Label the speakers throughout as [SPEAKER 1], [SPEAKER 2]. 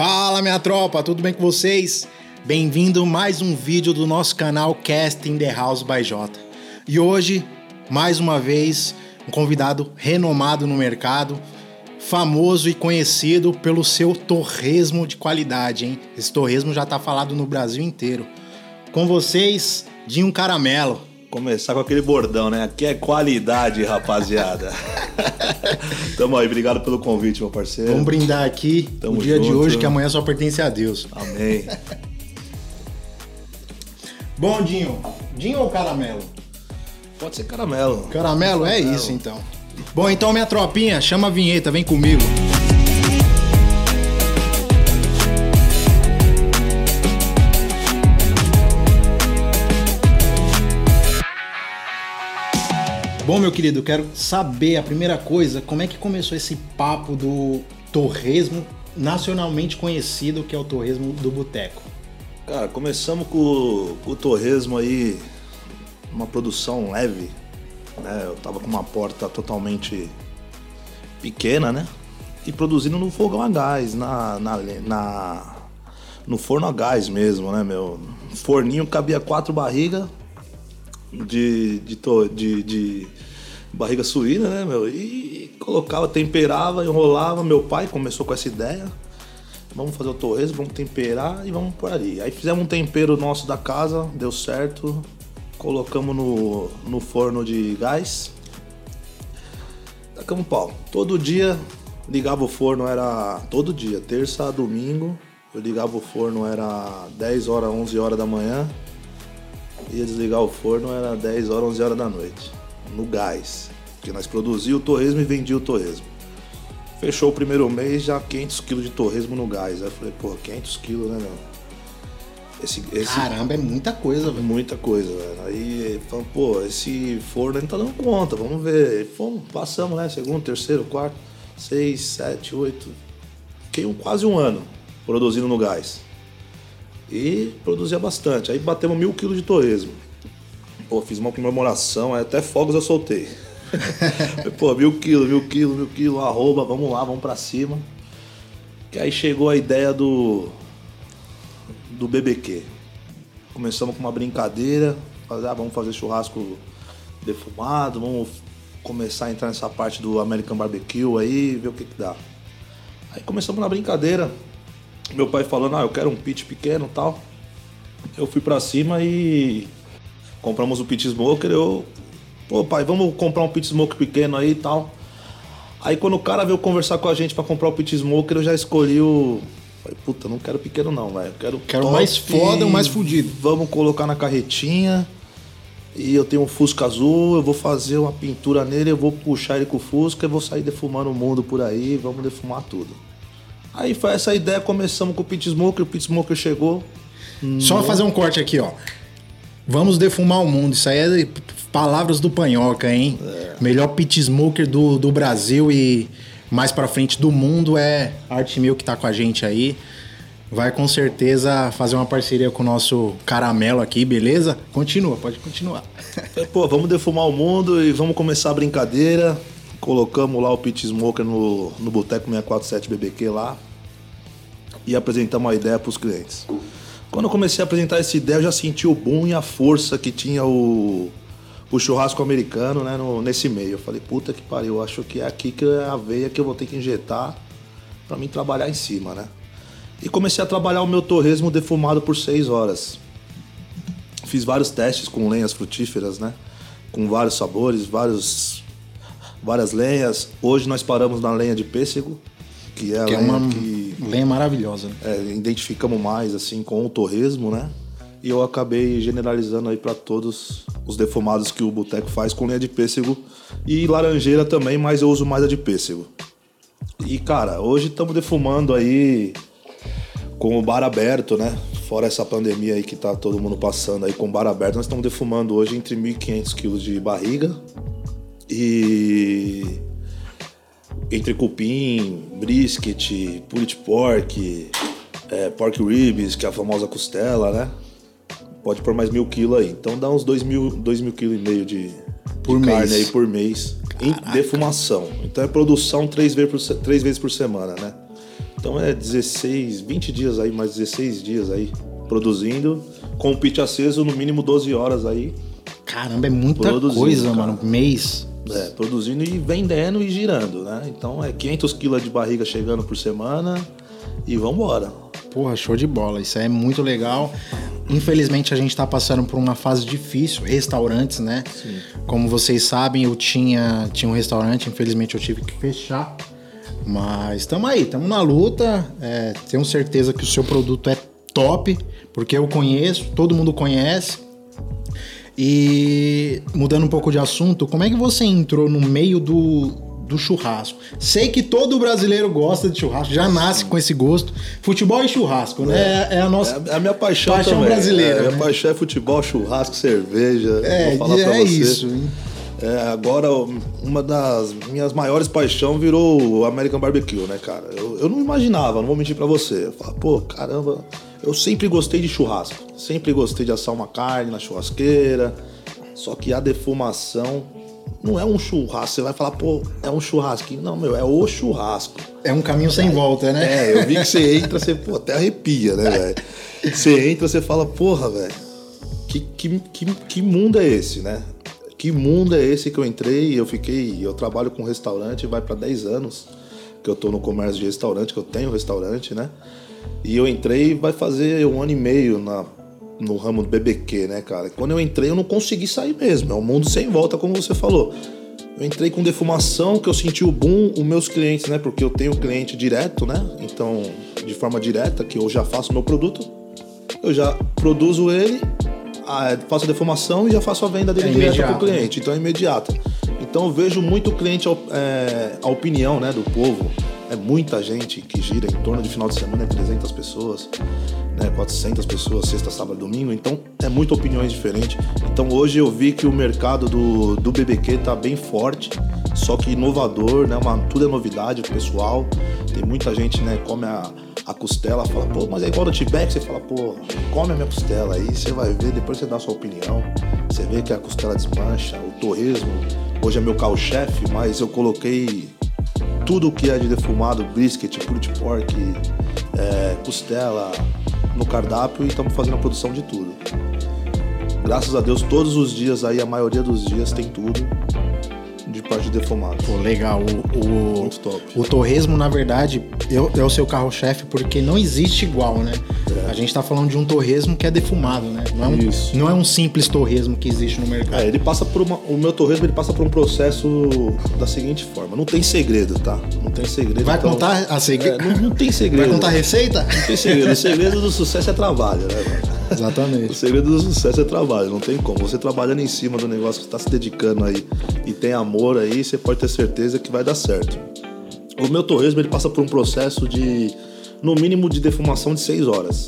[SPEAKER 1] Fala minha tropa, tudo bem com vocês? Bem-vindo mais um vídeo do nosso canal Cast in the House by J. E hoje, mais uma vez, um convidado renomado no mercado, famoso e conhecido pelo seu torresmo de qualidade, hein? Esse torresmo já tá falado no Brasil inteiro. Com vocês, Dinho Caramelo.
[SPEAKER 2] Começar com aquele bordão, né? Aqui é qualidade, rapaziada. Tamo aí, obrigado pelo convite, meu parceiro.
[SPEAKER 1] Vamos brindar aqui
[SPEAKER 2] Tamo
[SPEAKER 1] o dia de
[SPEAKER 2] junto.
[SPEAKER 1] hoje, que amanhã só pertence a Deus.
[SPEAKER 2] Amém.
[SPEAKER 1] Bom, Dinho. Dinho ou Caramelo?
[SPEAKER 2] Pode ser caramelo.
[SPEAKER 1] Caramelo, é isso então. Bom, então minha tropinha, chama a vinheta, vem comigo. Bom, meu querido, quero saber a primeira coisa, como é que começou esse papo do torresmo nacionalmente conhecido, que é o torresmo do boteco?
[SPEAKER 2] Cara, começamos com, com o torresmo aí, uma produção leve. Né? Eu tava com uma porta totalmente pequena, né? E produzindo no fogão a gás, na, na, na- no forno a gás mesmo, né, meu? Forninho cabia quatro barrigas de, de, de, de barriga suína, né, meu? E colocava, temperava, enrolava. Meu pai começou com essa ideia. Vamos fazer o torresmo, vamos temperar e vamos por ali. Aí fizemos um tempero nosso da casa, deu certo. Colocamos no, no forno de gás. Tacamos pau. Todo dia ligava o forno, era todo dia, terça a domingo. Eu ligava o forno, era 10 horas, 11 horas da manhã. Ia desligar o forno, era 10 horas, 11 horas da noite. No gás. Porque nós produzia o torresmo e vendia o torresmo. Fechou o primeiro mês, já 500 quilos de torresmo no gás. Aí eu falei, pô, 500 quilos, né, meu? Esse, esse,
[SPEAKER 1] Caramba, é muita coisa, velho.
[SPEAKER 2] Muita coisa, velho. Aí falamos, pô, esse forno não tá dando conta, vamos ver. E Fomos, passamos, né? Segundo, terceiro, quarto, seis, sete, oito. Fiquei um, quase um ano produzindo no gás. E produzia bastante. Aí batemos mil quilos de torresmo. Pô, fiz uma comemoração, até fogos eu soltei. Pô, mil quilos, mil quilos, mil quilos, arroba, vamos lá, vamos pra cima. Que aí chegou a ideia do do BBQ. Começamos com uma brincadeira, fazer, ah, vamos fazer churrasco defumado, vamos começar a entrar nessa parte do American Barbecue aí, ver o que que dá. Aí começamos na brincadeira, meu pai falando, ah, eu quero um pit pequeno tal. Eu fui pra cima e compramos o pit smoker, eu, pô pai, vamos comprar um pit smoker pequeno aí e tal. Aí quando o cara veio conversar com a gente pra comprar o pit smoker, eu já escolhi o. Falei, puta, não quero pequeno não, velho. Eu Quero,
[SPEAKER 1] Quero o mais foda, o mais fudido.
[SPEAKER 2] Vamos colocar na carretinha. E eu tenho um Fusca azul, eu vou fazer uma pintura nele, eu vou puxar ele com o Fusca e vou sair defumando o mundo por aí, vamos defumar tudo. Aí foi essa ideia, começamos com o Pit Smoker, o Pit Smoker chegou.
[SPEAKER 1] Só fazer um corte aqui, ó. Vamos defumar o mundo. Isso aí é palavras do Panhoca, hein? Melhor pit smoker do, do Brasil e mais pra frente do mundo é Arte Mil que tá com a gente aí. Vai com certeza fazer uma parceria com o nosso caramelo aqui, beleza? Continua, pode continuar.
[SPEAKER 2] Falei, Pô, vamos defumar o mundo e vamos começar a brincadeira. Colocamos lá o Pit Smoker no, no Boteco 647 BBQ lá e apresentamos a ideia para os clientes. Quando eu comecei a apresentar essa ideia, eu já senti o boom e a força que tinha o, o churrasco americano né, no- nesse meio. Eu falei, puta que pariu, eu acho que é aqui que é a veia que eu vou ter que injetar para mim trabalhar em cima, né? E comecei a trabalhar o meu torresmo defumado por seis horas. Fiz vários testes com lenhas frutíferas, né? Com vários sabores, vários, várias lenhas. Hoje nós paramos na lenha de pêssego, que é
[SPEAKER 1] Que é uma
[SPEAKER 2] que
[SPEAKER 1] lenha maravilhosa. né?
[SPEAKER 2] é, identificamos mais assim com o torresmo, né? E eu acabei generalizando aí para todos os defumados que o boteco faz com lenha de pêssego e laranjeira também, mas eu uso mais a de pêssego. E cara, hoje estamos defumando aí com o bar aberto, né? Fora essa pandemia aí que tá todo mundo passando aí com o bar aberto, nós estamos defumando hoje entre 1.500 quilos de barriga e entre cupim, brisket, pulled pork, é, pork ribs, que é a famosa costela, né? Pode pôr mais mil quilos aí. Então dá uns dois mil, dois mil quilos e meio de,
[SPEAKER 1] Por
[SPEAKER 2] de carne aí por mês. Em defumação. Então é produção três vezes por, três vezes por semana, né? Então é 16, 20 dias aí, mais 16 dias aí produzindo, com o pit aceso no mínimo 12 horas aí.
[SPEAKER 1] Caramba, é muita coisa, cara. mano, mês.
[SPEAKER 2] É, produzindo e vendendo e girando, né? Então é 500 quilos de barriga chegando por semana e vambora.
[SPEAKER 1] Porra, show de bola. Isso é muito legal. Infelizmente a gente está passando por uma fase difícil, restaurantes, né? Sim. Como vocês sabem, eu tinha, tinha um restaurante, infelizmente eu tive que fechar. Mas estamos aí, estamos na luta. É, tenho certeza que o seu produto é top, porque eu conheço, todo mundo conhece. E mudando um pouco de assunto, como é que você entrou no meio do, do churrasco. Sei que todo brasileiro gosta de churrasco, já nasce com esse gosto. Futebol e churrasco, né?
[SPEAKER 2] É, é a nossa
[SPEAKER 1] é
[SPEAKER 2] a minha paixão,
[SPEAKER 1] paixão
[SPEAKER 2] também.
[SPEAKER 1] brasileira. É,
[SPEAKER 2] minha né? paixão é futebol, churrasco, cerveja.
[SPEAKER 1] É, Vou falar é isso.
[SPEAKER 2] É, agora, uma das minhas maiores paixões virou o American Barbecue, né, cara? Eu, eu não imaginava, não vou mentir pra você. Eu falava, pô, caramba, eu sempre gostei de churrasco. Sempre gostei de assar uma carne na churrasqueira. Só que a defumação não é um churrasco. Você vai falar, pô, é um churrasquinho. Não, meu, é o churrasco.
[SPEAKER 1] É um caminho sem volta, né?
[SPEAKER 2] É, eu vi que você entra, você pô, até arrepia, né, velho? Você entra, você fala, porra, velho, que, que, que, que mundo é esse, né? Que mundo é esse que eu entrei? Eu fiquei, eu trabalho com restaurante, vai para 10 anos que eu tô no comércio de restaurante, que eu tenho restaurante, né? E eu entrei, vai fazer um ano e meio na no ramo do BBQ, né, cara? Quando eu entrei, eu não consegui sair mesmo. É um mundo sem volta, como você falou. Eu entrei com defumação, que eu senti o boom, os meus clientes, né? Porque eu tenho cliente direto, né? Então, de forma direta, que eu já faço meu produto, eu já produzo ele, faço a defumação e já faço a venda dele é direto para o cliente. Então é imediata. Então eu vejo muito cliente, é, a opinião né, do povo. É muita gente que gira em torno de final de semana, é 300 pessoas né, 400 pessoas, sexta, sábado, domingo, então é muita opiniões diferentes. Então hoje eu vi que o mercado do, do BBQ tá bem forte, só que inovador, né, uma, tudo é novidade pro pessoal. Tem muita gente, né, come a, a costela, fala, pô, mas é igual do Tibete, você fala, pô, come a minha costela aí, você vai ver, depois você dá a sua opinião. Você vê que a costela desmancha, o torresmo, hoje é meu carro-chefe, mas eu coloquei tudo que é de defumado, brisket, pulled pork, é, costela, no cardápio e estamos fazendo a produção de tudo. Graças a Deus, todos os dias aí, a maioria dos dias tem tudo de parte defumado.
[SPEAKER 1] Pô, legal. O, o, Muito top. O torresmo, na verdade, é, é o seu carro-chefe porque não existe igual, né? É. A gente tá falando de um torresmo que é defumado, né? Não é um, Isso. Não é um simples torresmo que existe no mercado.
[SPEAKER 2] É, ele passa por uma, o meu torresmo ele passa por um processo da seguinte forma. Não tem segredo, tá? Não tem segredo.
[SPEAKER 1] Vai então, contar a segredo?
[SPEAKER 2] É, não, não, tem segredo.
[SPEAKER 1] Vai contar a receita?
[SPEAKER 2] Não tem segredo. o segredo do sucesso é trabalho, né?
[SPEAKER 1] Exatamente.
[SPEAKER 2] O segredo do sucesso é trabalho, não tem como. Você trabalhando em cima do negócio que está se dedicando aí e tem amor aí, você pode ter certeza que vai dar certo. O meu torresmo ele passa por um processo de, no mínimo, de defumação de 6 horas.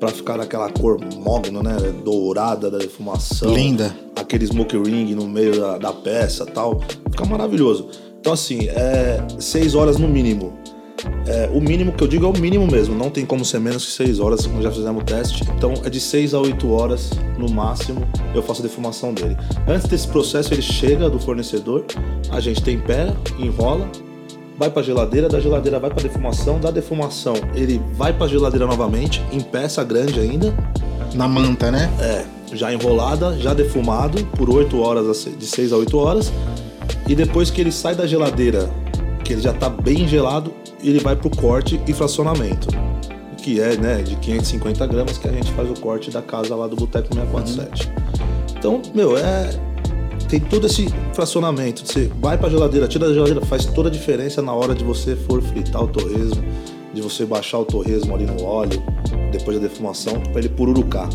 [SPEAKER 2] Pra ficar naquela cor mogno, né? Dourada da defumação.
[SPEAKER 1] Linda.
[SPEAKER 2] Aquele smoke ring no meio da, da peça tal. Fica maravilhoso. Então, assim, é 6 horas no mínimo. É, o mínimo que eu digo é o mínimo mesmo, não tem como ser menos que 6 horas, como já fizemos o teste. Então é de 6 a 8 horas no máximo eu faço a defumação dele. Antes desse processo ele chega do fornecedor, a gente tempera, enrola, vai para geladeira, da geladeira vai para defumação, da defumação ele vai para geladeira novamente, em peça grande ainda.
[SPEAKER 1] Na manta, né?
[SPEAKER 2] É, já enrolada, já defumado por 8 horas, de 6 a 8 horas. E depois que ele sai da geladeira, que ele já está bem gelado, ele vai para o corte e fracionamento, que é né, de 550 gramas que a gente faz o corte da casa lá do Boteco 647. Uhum. Então, meu, é. Tem todo esse fracionamento. Você vai para a geladeira, tira da geladeira, faz toda a diferença na hora de você for fritar o torresmo, de você baixar o torresmo ali no óleo, depois da defumação, para ele pururucar.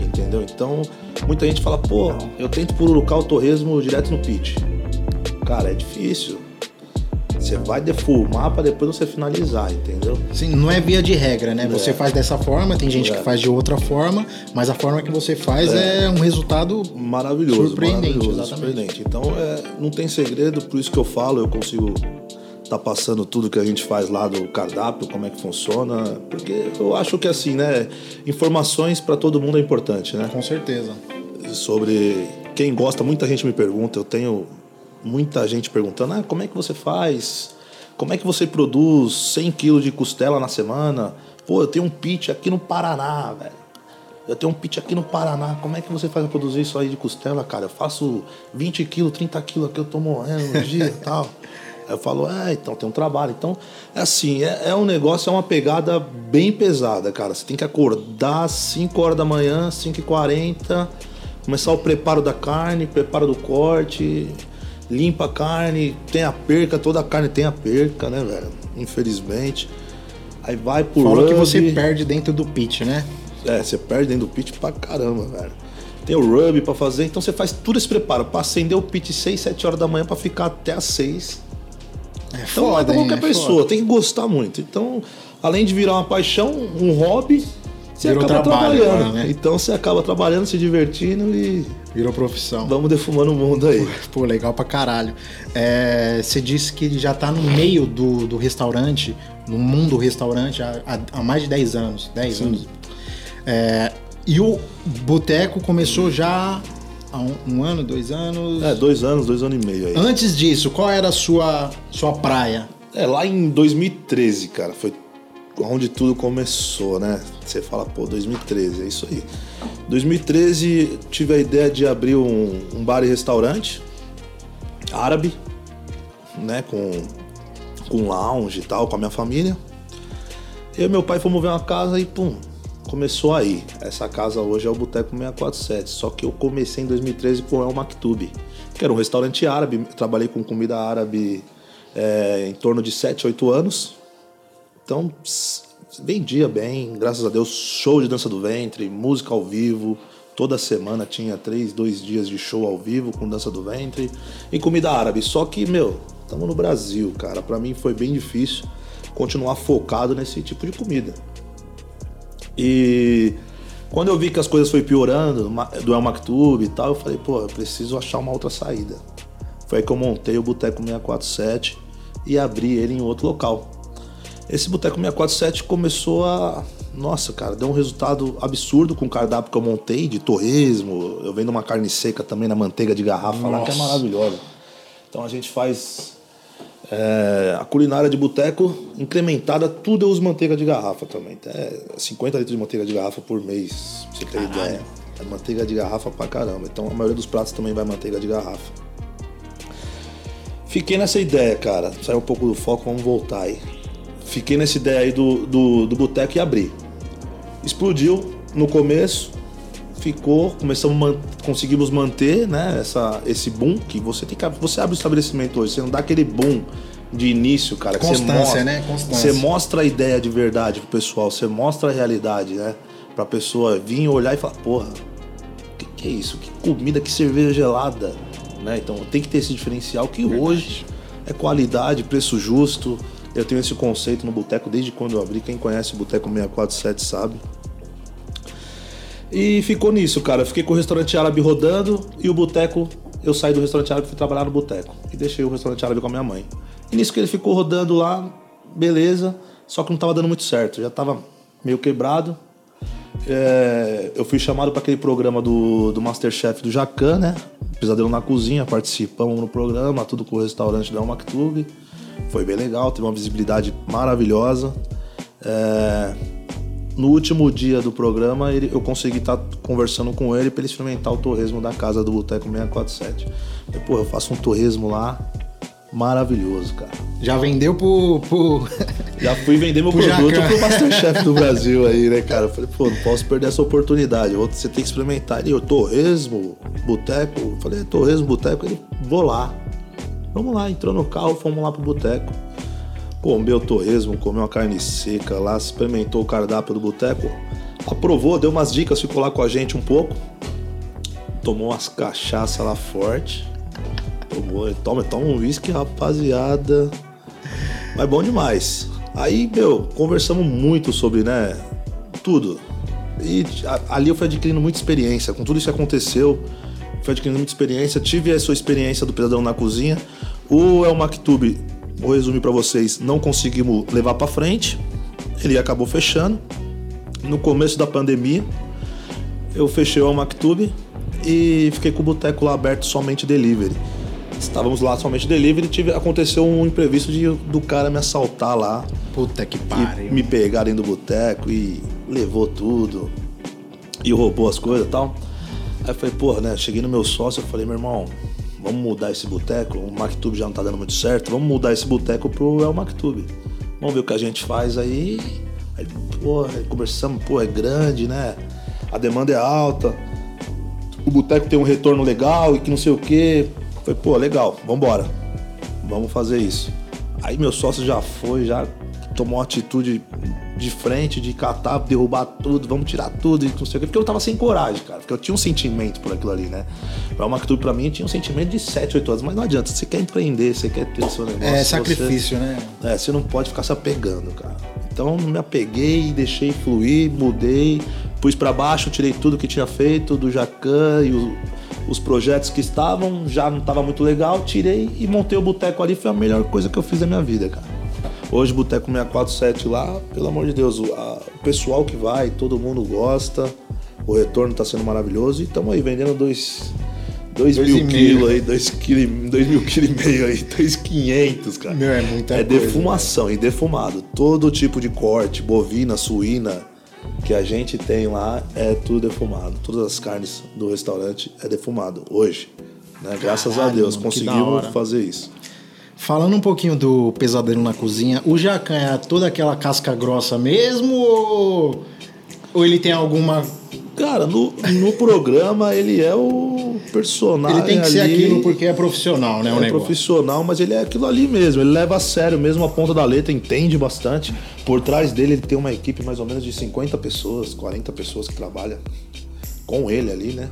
[SPEAKER 2] Entendeu? Então, muita gente fala, pô, eu tento pururucar o torresmo direto no pit. Cara, é difícil. Você vai defumar para depois você finalizar, entendeu?
[SPEAKER 1] Sim, não é via de regra, né? É. Você faz dessa forma, tem gente é. que faz de outra forma, mas a forma que você faz é, é um resultado
[SPEAKER 2] maravilhoso,
[SPEAKER 1] surpreendente,
[SPEAKER 2] maravilhoso, surpreendente. Então, é, não tem segredo, por isso que eu falo, eu consigo tá passando tudo que a gente faz lá do cardápio, como é que funciona, porque eu acho que assim, né, informações para todo mundo é importante, né?
[SPEAKER 1] Com certeza.
[SPEAKER 2] Sobre quem gosta, muita gente me pergunta, eu tenho muita gente perguntando: ah, como é que você faz? Como é que você produz 100 quilos de costela na semana? Pô, eu tenho um pitch aqui no Paraná, velho. Eu tenho um pitch aqui no Paraná. Como é que você faz pra produzir isso aí de costela, cara? Eu faço 20 quilos, 30 quilos aqui, eu tô morrendo no dia e tal. Aí eu falo, é, então tem um trabalho. Então, é assim, é, é, um negócio, é uma pegada bem pesada, cara. Você tem que acordar às 5 horas da manhã, 5 e 40 começar o preparo da carne, preparo do corte, limpa a carne, tem a perca, toda a carne tem a perca, né, velho? Infelizmente. Aí vai pro
[SPEAKER 1] Fala rub. que você perde dentro do pitch, né?
[SPEAKER 2] É, você perde dentro do pitch pra caramba, velho. Tem o rub pra fazer, então você faz tudo esse preparo. Pra acender o pitch 6, 7 horas da manhã pra ficar até as 6 é então, foda, é qualquer é pessoa, foda. tem que gostar muito. Então, além de virar uma paixão, um hobby, você Virou acaba trabalho, trabalhando. Né? Então você acaba trabalhando, se divertindo e.
[SPEAKER 1] Virou profissão.
[SPEAKER 2] Vamos defumando o mundo aí.
[SPEAKER 1] Pô, legal pra caralho. É, você disse que já tá no meio do, do restaurante, no mundo restaurante, há, há mais de 10 anos. 10 Sim. anos. É, e o boteco começou já há um, um, ano, dois anos?
[SPEAKER 2] É, dois anos, dois anos e meio aí.
[SPEAKER 1] Antes disso, qual era a sua, sua praia?
[SPEAKER 2] É, lá em 2013, cara, foi onde tudo começou, né? Você fala, pô, 2013, é isso aí. 2013 tive a ideia de abrir um, um bar e restaurante árabe, né? Com, com lounge e tal, com a minha família. Eu e meu pai fomos ver uma casa e pum, começou aí. Essa casa hoje é o Boteco 647, só que eu comecei em 2013 com o El Maktoub, que era um restaurante árabe. Trabalhei com comida árabe é, em torno de 7, 8 anos. Então, vendia bem, graças a Deus, show de dança do ventre, música ao vivo. Toda semana tinha três, dois dias de show ao vivo com dança do ventre e comida árabe. Só que, meu, estamos no Brasil, cara. Para mim foi bem difícil continuar focado nesse tipo de comida. E quando eu vi que as coisas foi piorando, do El Maktub e tal, eu falei, pô, eu preciso achar uma outra saída. Foi aí que eu montei o Boteco 647 e abri ele em outro local. Esse Boteco 647 começou a. Nossa, cara, deu um resultado absurdo com o cardápio que eu montei de torresmo. Eu vendo uma carne seca também na manteiga de garrafa Nossa. lá, que é maravilhosa. Então a gente faz é, a culinária de boteco incrementada, tudo eu uso manteiga de garrafa também. É 50 litros de manteiga de garrafa por mês, pra você ter Caralho. ideia. É manteiga de garrafa pra caramba. Então a maioria dos pratos também vai manteiga de garrafa. Fiquei nessa ideia, cara. Saiu um pouco do foco, vamos voltar aí fiquei nessa ideia aí do, do, do boteco e abri. Explodiu no começo, ficou, começamos man, conseguimos manter, né, essa, esse boom que você tem que você abre o estabelecimento hoje, você não dá aquele boom de início, cara,
[SPEAKER 1] Constância,
[SPEAKER 2] você mostra,
[SPEAKER 1] né? Constância.
[SPEAKER 2] Você mostra a ideia de verdade pro pessoal, você mostra a realidade, né? Pra pessoa vir olhar e falar, porra, que que é isso? Que comida, que cerveja gelada, né? Então tem que ter esse diferencial que verdade. hoje é qualidade, preço justo, eu tenho esse conceito no boteco desde quando eu abri. Quem conhece o Boteco 647 sabe. E ficou nisso, cara. fiquei com o restaurante árabe rodando e o boteco. Eu saí do restaurante árabe e fui trabalhar no boteco. E deixei o restaurante árabe com a minha mãe. E nisso que ele ficou rodando lá, beleza. Só que não tava dando muito certo. Já tava meio quebrado. É, eu fui chamado para aquele programa do, do Masterchef do Jacan, né? Pesadelo na Cozinha, participamos no programa, tudo com o restaurante da Maktub. Foi bem legal, teve uma visibilidade maravilhosa. É... No último dia do programa, ele, eu consegui estar tá conversando com ele para ele experimentar o torresmo da casa do Boteco 647. E, pô, eu faço um torresmo lá maravilhoso, cara.
[SPEAKER 1] Já vendeu pro. pro...
[SPEAKER 2] Já fui vender meu pro produto Jacan. pro Masterchef do Brasil aí, né, cara? Eu falei, pô, não posso perder essa oportunidade. Você tem que experimentar. Ele, torresmo, boteco. Eu falei, é, torresmo, boteco. Ele, vou lá. Vamos lá, entrou no carro, fomos lá pro boteco. Comeu torresmo, comeu uma carne seca lá, experimentou o cardápio do boteco. Aprovou, deu umas dicas, ficou lá com a gente um pouco. Tomou umas cachaça lá forte. Tomou, toma, toma um whisky, rapaziada. Mas bom demais. Aí, meu, conversamos muito sobre, né, tudo. E ali eu fui adquirindo muita experiência com tudo isso que aconteceu fui adquirindo muita experiência, tive a sua experiência do pesadelo na cozinha. O El Maktub, vou resumir para vocês, não conseguimos levar para frente. Ele acabou fechando. No começo da pandemia, eu fechei o El Maktub e fiquei com o boteco lá aberto somente delivery. estávamos lá somente delivery, tive, aconteceu um imprevisto de, do cara me assaltar lá.
[SPEAKER 1] Puta que pariu.
[SPEAKER 2] me pegar dentro do boteco e levou tudo. E roubou as coisas e tal. Aí eu falei, porra, né? Cheguei no meu sócio e falei, meu irmão, vamos mudar esse boteco. O Mactube já não tá dando muito certo. Vamos mudar esse boteco pro El Mactube. Vamos ver o que a gente faz aí. Aí, porra, conversamos, pô, é grande, né? A demanda é alta. O boteco tem um retorno legal e que não sei o quê. Falei, pô, legal, vambora. Vamos fazer isso. Aí meu sócio já foi, já tomou uma atitude de frente, de catar, derrubar tudo, vamos tirar tudo e não sei o quê. Porque eu tava sem coragem, cara. Porque eu tinha um sentimento por aquilo ali, né? Pra uma tudo pra mim tinha um sentimento de 7, 8 anos. Mas não adianta, você quer empreender, você quer ter seu negócio.
[SPEAKER 1] É
[SPEAKER 2] você-
[SPEAKER 1] sacrifício, né?
[SPEAKER 2] é, você não pode ficar se apegando, cara. Então me apeguei, deixei fluir, mudei, pus pra baixo, tirei tudo que tinha feito do Jacan e o- os projetos que estavam, já não tava muito legal, tirei e montei o boteco ali, foi a melhor coisa que eu fiz da minha vida, cara. Hoje o Boteco 647 lá, pelo amor de Deus, o, a- o pessoal que vai, todo mundo gosta, o retorno tá sendo maravilhoso e estamos aí vendendo dois, dois,
[SPEAKER 1] Dois
[SPEAKER 2] mil
[SPEAKER 1] meio.
[SPEAKER 2] quilos aí, dois, quilo, dois mil quilos e meio aí, dois quinhentos, cara.
[SPEAKER 1] Meu, é muita
[SPEAKER 2] É
[SPEAKER 1] coisa,
[SPEAKER 2] defumação e defumado. Todo tipo de corte, bovina, suína, que a gente tem lá é tudo defumado. Todas as carnes do restaurante é defumado hoje. né? Graças a
[SPEAKER 1] Caralho,
[SPEAKER 2] Deus
[SPEAKER 1] mano,
[SPEAKER 2] conseguimos fazer isso.
[SPEAKER 1] Falando um pouquinho do pesadelo na cozinha, o Jacan é toda aquela casca grossa mesmo ou, ou ele tem alguma.
[SPEAKER 2] Cara, no, no programa ele é o personagem.
[SPEAKER 1] Ele tem que ser
[SPEAKER 2] ali,
[SPEAKER 1] aquilo porque é profissional, né? O
[SPEAKER 2] é
[SPEAKER 1] negócio.
[SPEAKER 2] profissional, mas ele é aquilo ali mesmo. Ele leva a sério mesmo a ponta da letra, entende bastante. Por trás dele ele tem uma equipe mais ou menos de 50 pessoas, 40 pessoas que trabalham com ele ali, né?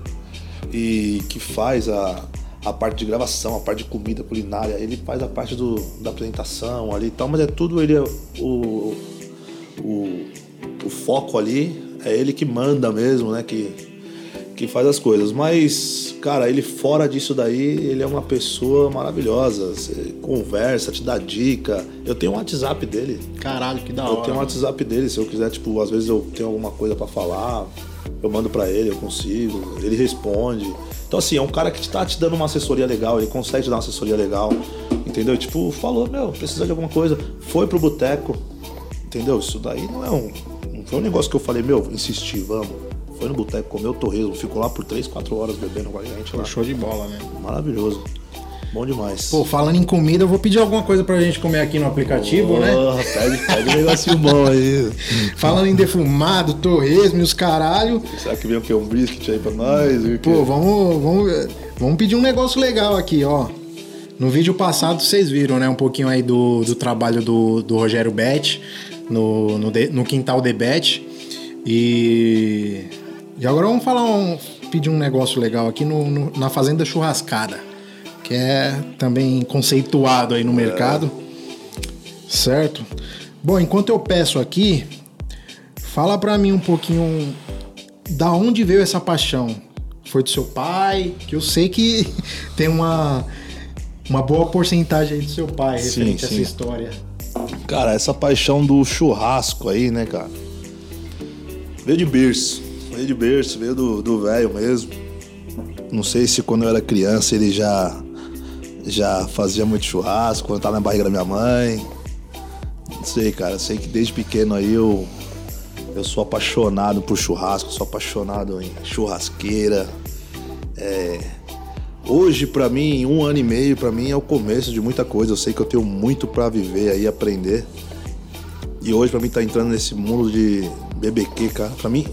[SPEAKER 2] E que faz a, a parte de gravação, a parte de comida culinária. Ele faz a parte do, da apresentação ali e tal, mas é tudo ele o, o, o foco ali é ele que manda mesmo, né? Que, que faz as coisas. Mas, cara, ele fora disso daí, ele é uma pessoa maravilhosa. Você conversa, te dá dica. Eu tenho um WhatsApp dele.
[SPEAKER 1] Caralho, que da
[SPEAKER 2] Eu
[SPEAKER 1] hora.
[SPEAKER 2] tenho um WhatsApp dele. Se eu quiser, tipo, às vezes eu tenho alguma coisa pra falar, eu mando pra ele, eu consigo. Ele responde. Então, assim, é um cara que tá te dando uma assessoria legal, ele consegue te dar uma assessoria legal. Entendeu? Tipo, falou, meu, precisa de alguma coisa. Foi pro boteco. Entendeu? Isso daí não é um. Não foi um negócio que eu falei, meu, insisti, vamos. Foi no boteco, comeu torresmo, ficou lá por 3, 4 horas bebendo com a gente lá.
[SPEAKER 1] Show de bola, né?
[SPEAKER 2] Maravilhoso. Bom demais.
[SPEAKER 1] Pô, falando em comida, eu vou pedir alguma coisa pra gente comer aqui no aplicativo, né?
[SPEAKER 2] Porra, Pede, pede um negocinho bom aí.
[SPEAKER 1] Falando em defumado, torresmo e os caralho.
[SPEAKER 2] Será que vem o que? Um brisket aí pra nós?
[SPEAKER 1] Pô, vamos, vamos, vamos pedir um negócio legal aqui, ó. No vídeo passado vocês viram, né, um pouquinho aí do, do trabalho do, do Rogério Bet no, no, de- no Quintal de Bet. E, e agora vamos falar um, pedir um negócio legal aqui no, no- na Fazenda Churrascada, que é também conceituado aí no mercado. Certo? Bom, enquanto eu peço aqui, fala pra mim um pouquinho da onde veio essa paixão? Foi do seu pai? Que eu sei que tem uma, uma boa porcentagem aí do seu pai
[SPEAKER 2] Sim,
[SPEAKER 1] referente a essa
[SPEAKER 2] sim.
[SPEAKER 1] história.
[SPEAKER 2] Cara, essa paixão do churrasco aí, né, cara? Veio de berço. Veio de berço, veio do do velho mesmo. Não sei se quando eu era criança ele já já fazia muito churrasco, quando tava na barriga da minha mãe. Não sei, cara. Sei que desde pequeno aí eu eu sou apaixonado por churrasco, sou apaixonado em churrasqueira. É, Hoje, pra mim, um ano e meio, pra mim é o começo de muita coisa. Eu sei que eu tenho muito pra viver aí, aprender. E hoje, pra mim, tá entrando nesse mundo de BBQ, cara. Pra mim,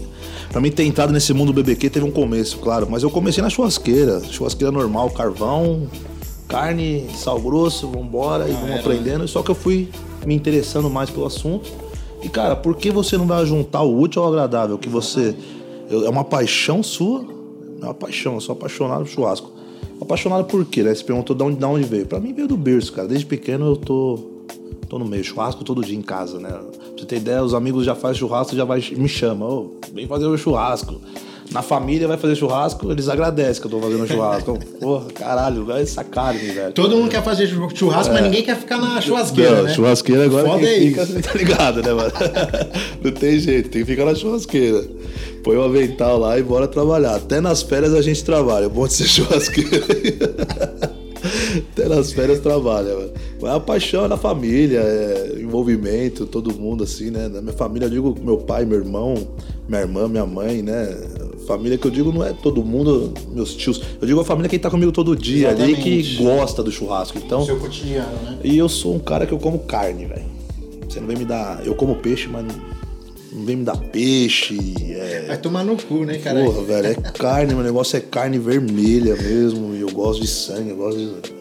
[SPEAKER 2] pra mim ter entrado nesse mundo do BBQ teve um começo, claro. Mas eu comecei na churrasqueira. Churrasqueira normal, carvão, carne, sal grosso, vambora. e vamos
[SPEAKER 1] era,
[SPEAKER 2] aprendendo. Só que eu fui me interessando mais pelo assunto. E, cara, por que você não vai juntar o útil ao agradável? Que você... eu- É uma paixão sua. É uma paixão. Eu sou apaixonado por churrasco. Apaixonado por quê, né? Você perguntou de onde, de onde veio. Pra mim veio do berço, cara. Desde pequeno eu tô, tô no meio. Churrasco todo dia em casa, né? Pra você ter ideia, os amigos já fazem churrasco já vai, me chamam. Ô, vem fazer o churrasco. Na família vai fazer churrasco, eles agradecem que eu tô fazendo churrasco. Porra, caralho, vai essa carne, velho.
[SPEAKER 1] Todo mundo quer fazer churrasco, mas ninguém quer ficar na churrasqueira,
[SPEAKER 2] É. Não,
[SPEAKER 1] né?
[SPEAKER 2] churrasqueira agora
[SPEAKER 1] Foda é
[SPEAKER 2] fica,
[SPEAKER 1] isso.
[SPEAKER 2] tá ligado, né, mano? Não tem jeito, tem que ficar na churrasqueira. Põe o avental lá e bora trabalhar. Até nas férias a gente trabalha, é bom de ser churrasqueira. Até nas férias trabalha, mano. Mas a paixão é na família, é envolvimento, todo mundo assim, né? Na minha família, eu digo meu pai, meu irmão, minha irmã, minha mãe, né? Família que eu digo não é todo mundo, meus tios. Eu digo a família que tá comigo todo dia ali, que gosta do churrasco. Então,
[SPEAKER 1] Seu cotidiano, né?
[SPEAKER 2] e eu sou um cara que eu como carne, velho. Você não vem me dar. Eu como peixe, mas não, não vem me dar peixe. É...
[SPEAKER 1] Vai tomar no cu, né, cara?
[SPEAKER 2] Porra, velho, é carne, meu negócio é carne vermelha mesmo. E eu gosto de sangue, eu gosto de-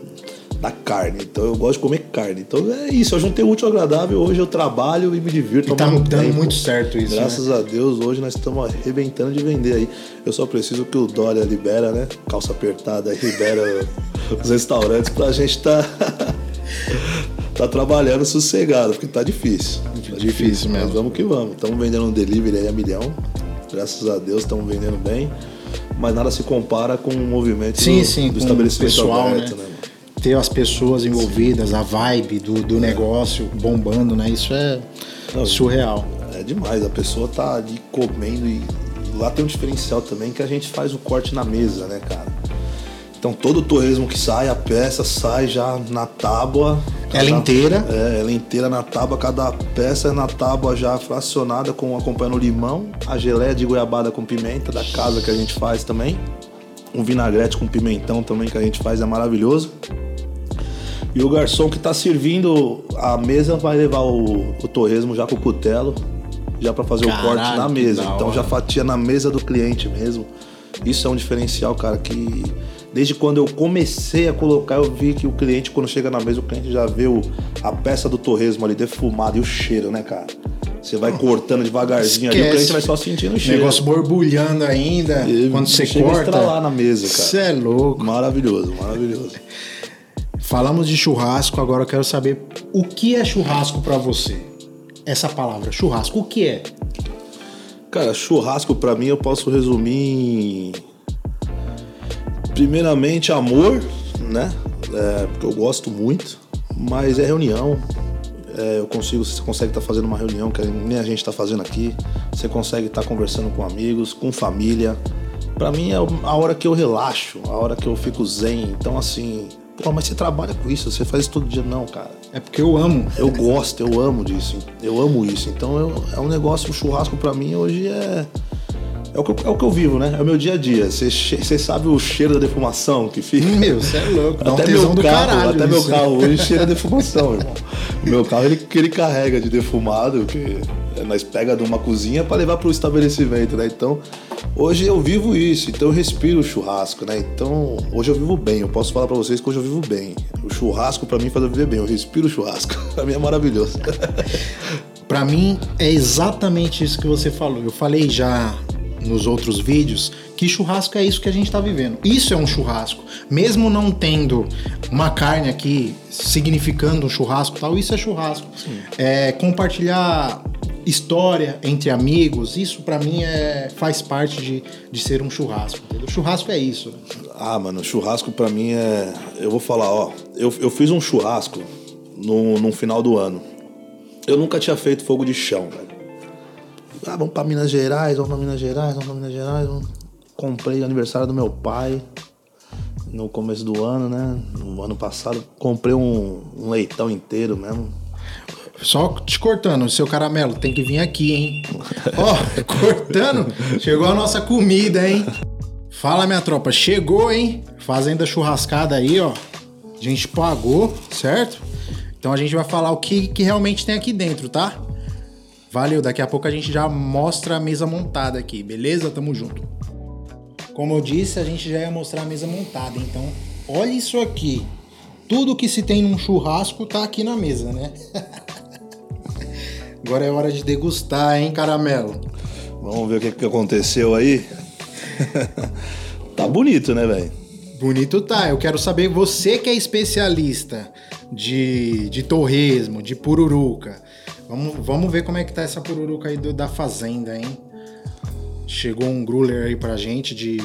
[SPEAKER 2] da carne. Então eu gosto de comer carne. Então é isso, eu juntei o útil ao agradável. Hoje eu trabalho e me divirto.
[SPEAKER 1] E tá dando
[SPEAKER 2] tempo.
[SPEAKER 1] muito certo isso, né?
[SPEAKER 2] Graças a Deus, hoje nós estamos arrebentando de vender aí. Eu só preciso que o Dória libera, né? Calça apertada libera os restaurantes pra gente tá. tá trabalhando sossegado, porque tá difícil. Tá
[SPEAKER 1] Difícil mesmo.
[SPEAKER 2] Mas vamos que vamos. Estamos vendendo um delivery aí a milhão. Graças a Deus estamos vendendo bem. Mas nada se compara com o movimento
[SPEAKER 1] Sim,
[SPEAKER 2] do,
[SPEAKER 1] sim,
[SPEAKER 2] do estabelecimento
[SPEAKER 1] pessoal,
[SPEAKER 2] aberto,
[SPEAKER 1] né?
[SPEAKER 2] né?
[SPEAKER 1] Ter as pessoas envolvidas, a vibe do, do negócio bombando, né? Isso é
[SPEAKER 2] Não,
[SPEAKER 1] surreal.
[SPEAKER 2] É demais, a pessoa tá ali comendo e, lá tem um diferencial também que a gente faz o corte na mesa, né, cara? Então todo o torresmo que sai, a peça sai já na tábua.
[SPEAKER 1] Ela inteira?
[SPEAKER 2] É, ela inteira na tábua, cada peça é na tábua já fracionada com acompanhando limão, a geleia de goiabada com pimenta da casa que a gente faz também. Um vinagrete com pimentão também que a gente faz é maravilhoso. E o garçom que tá servindo a mesa vai levar o, o torresmo já com o cutelo, já para fazer
[SPEAKER 1] Caralho,
[SPEAKER 2] o corte na mesa. Então já fatia na mesa do cliente mesmo. Isso é um diferencial, cara, que desde quando eu comecei a colocar, eu vi que o cliente, quando chega na mesa, o cliente já vê o- a peça do torresmo ali defumada e o cheiro, né, cara? Você vai cortando devagarzinho ali, o
[SPEAKER 1] Esquece.
[SPEAKER 2] cliente vai só sentindo o
[SPEAKER 1] O
[SPEAKER 2] cheiro.
[SPEAKER 1] negócio borbulhando ainda,
[SPEAKER 2] E
[SPEAKER 1] quando você corta.
[SPEAKER 2] estralar na mesa, cara.
[SPEAKER 1] Você é louco.
[SPEAKER 2] Maravilhoso, maravilhoso.
[SPEAKER 1] Falamos de churrasco, agora eu quero saber o que é churrasco pra você? Essa palavra, churrasco, o que é?
[SPEAKER 2] Cara, churrasco pra mim eu posso resumir em. Primeiramente, amor, né? É, porque eu gosto muito, mas é reunião. É, eu consigo, você consegue estar fazendo uma reunião que nem a gente está fazendo aqui. Você consegue estar conversando com amigos, com família. Pra mim é a hora que eu relaxo, a hora que eu fico zen. Então, assim, pô, mas você trabalha com isso, você faz isso todo dia. Não, cara.
[SPEAKER 1] É porque eu amo.
[SPEAKER 2] Eu gosto, eu amo disso. Eu amo isso. Então eu- é um negócio, o churrasco pra mim hoje é. É o, que eu, é o que eu vivo, né? É o meu dia a dia. Você che- você sabe o cheiro da defumação que fica?
[SPEAKER 1] Meu, você é louco. Dá um
[SPEAKER 2] até
[SPEAKER 1] tesão
[SPEAKER 2] meu carro, até meu
[SPEAKER 1] isso.
[SPEAKER 2] carro hoje cheira defumação, irmão. Meu carro ele, ele carrega de defumado, que nós pega de uma cozinha pra levar pro estabelecimento, né? Então, hoje eu vivo isso, então eu respiro o churrasco, né? Então, hoje eu vivo bem. Eu posso falar pra vocês que hoje eu vivo bem. O churrasco pra mim faz eu viver bem. Eu respiro o churrasco. pra mim é maravilhoso.
[SPEAKER 1] Pra mim é exatamente isso que você falou. Eu falei já nos outros vídeos que churrasco é isso que a gente tá vivendo. Isso é um churrasco. Mesmo não tendo uma carne aqui significando um churrasco tal, isso é churrasco. É compartilhar história entre amigos, isso pra mim é faz parte de, de ser um churrasco. entendeu? Churrasco é isso.
[SPEAKER 2] Ah, mano, churrasco pra mim é. Eu vou falar, ó. Eu, eu fiz um churrasco no, no final do ano. Eu nunca tinha feito fogo de chão, velho. Ah, vamos pra Minas Gerais, vamos pra Minas Gerais, vamos pra Minas Gerais. Vamos... Comprei aniversário do meu pai no começo do ano, né? No ano passado. Comprei um, um leitão inteiro mesmo.
[SPEAKER 1] Só te cortando, seu caramelo, tem que vir aqui, hein? Ó, cortando, chegou a nossa comida, hein? Fala, minha tropa, chegou, hein? Fazenda churrascada aí, ó. A gente pagou, certo? Então a gente vai falar o que, que realmente tem aqui dentro, tá? Valeu, daqui a pouco a gente já mostra a mesa montada aqui, beleza? Tamo junto. Como eu disse, a gente já ia mostrar a mesa montada, então olha isso aqui. Tudo que se tem num churrasco tá aqui na mesa, né? Agora é hora de degustar, hein, caramelo?
[SPEAKER 2] Vamos ver o que, que aconteceu aí. tá bonito, né, velho?
[SPEAKER 1] Bonito tá. Eu quero saber, você que é especialista de, de torresmo, de pururuca. Vamos, vamos ver como é que tá essa pururuca aí do- da fazenda, hein? Chegou um gruler aí pra gente de,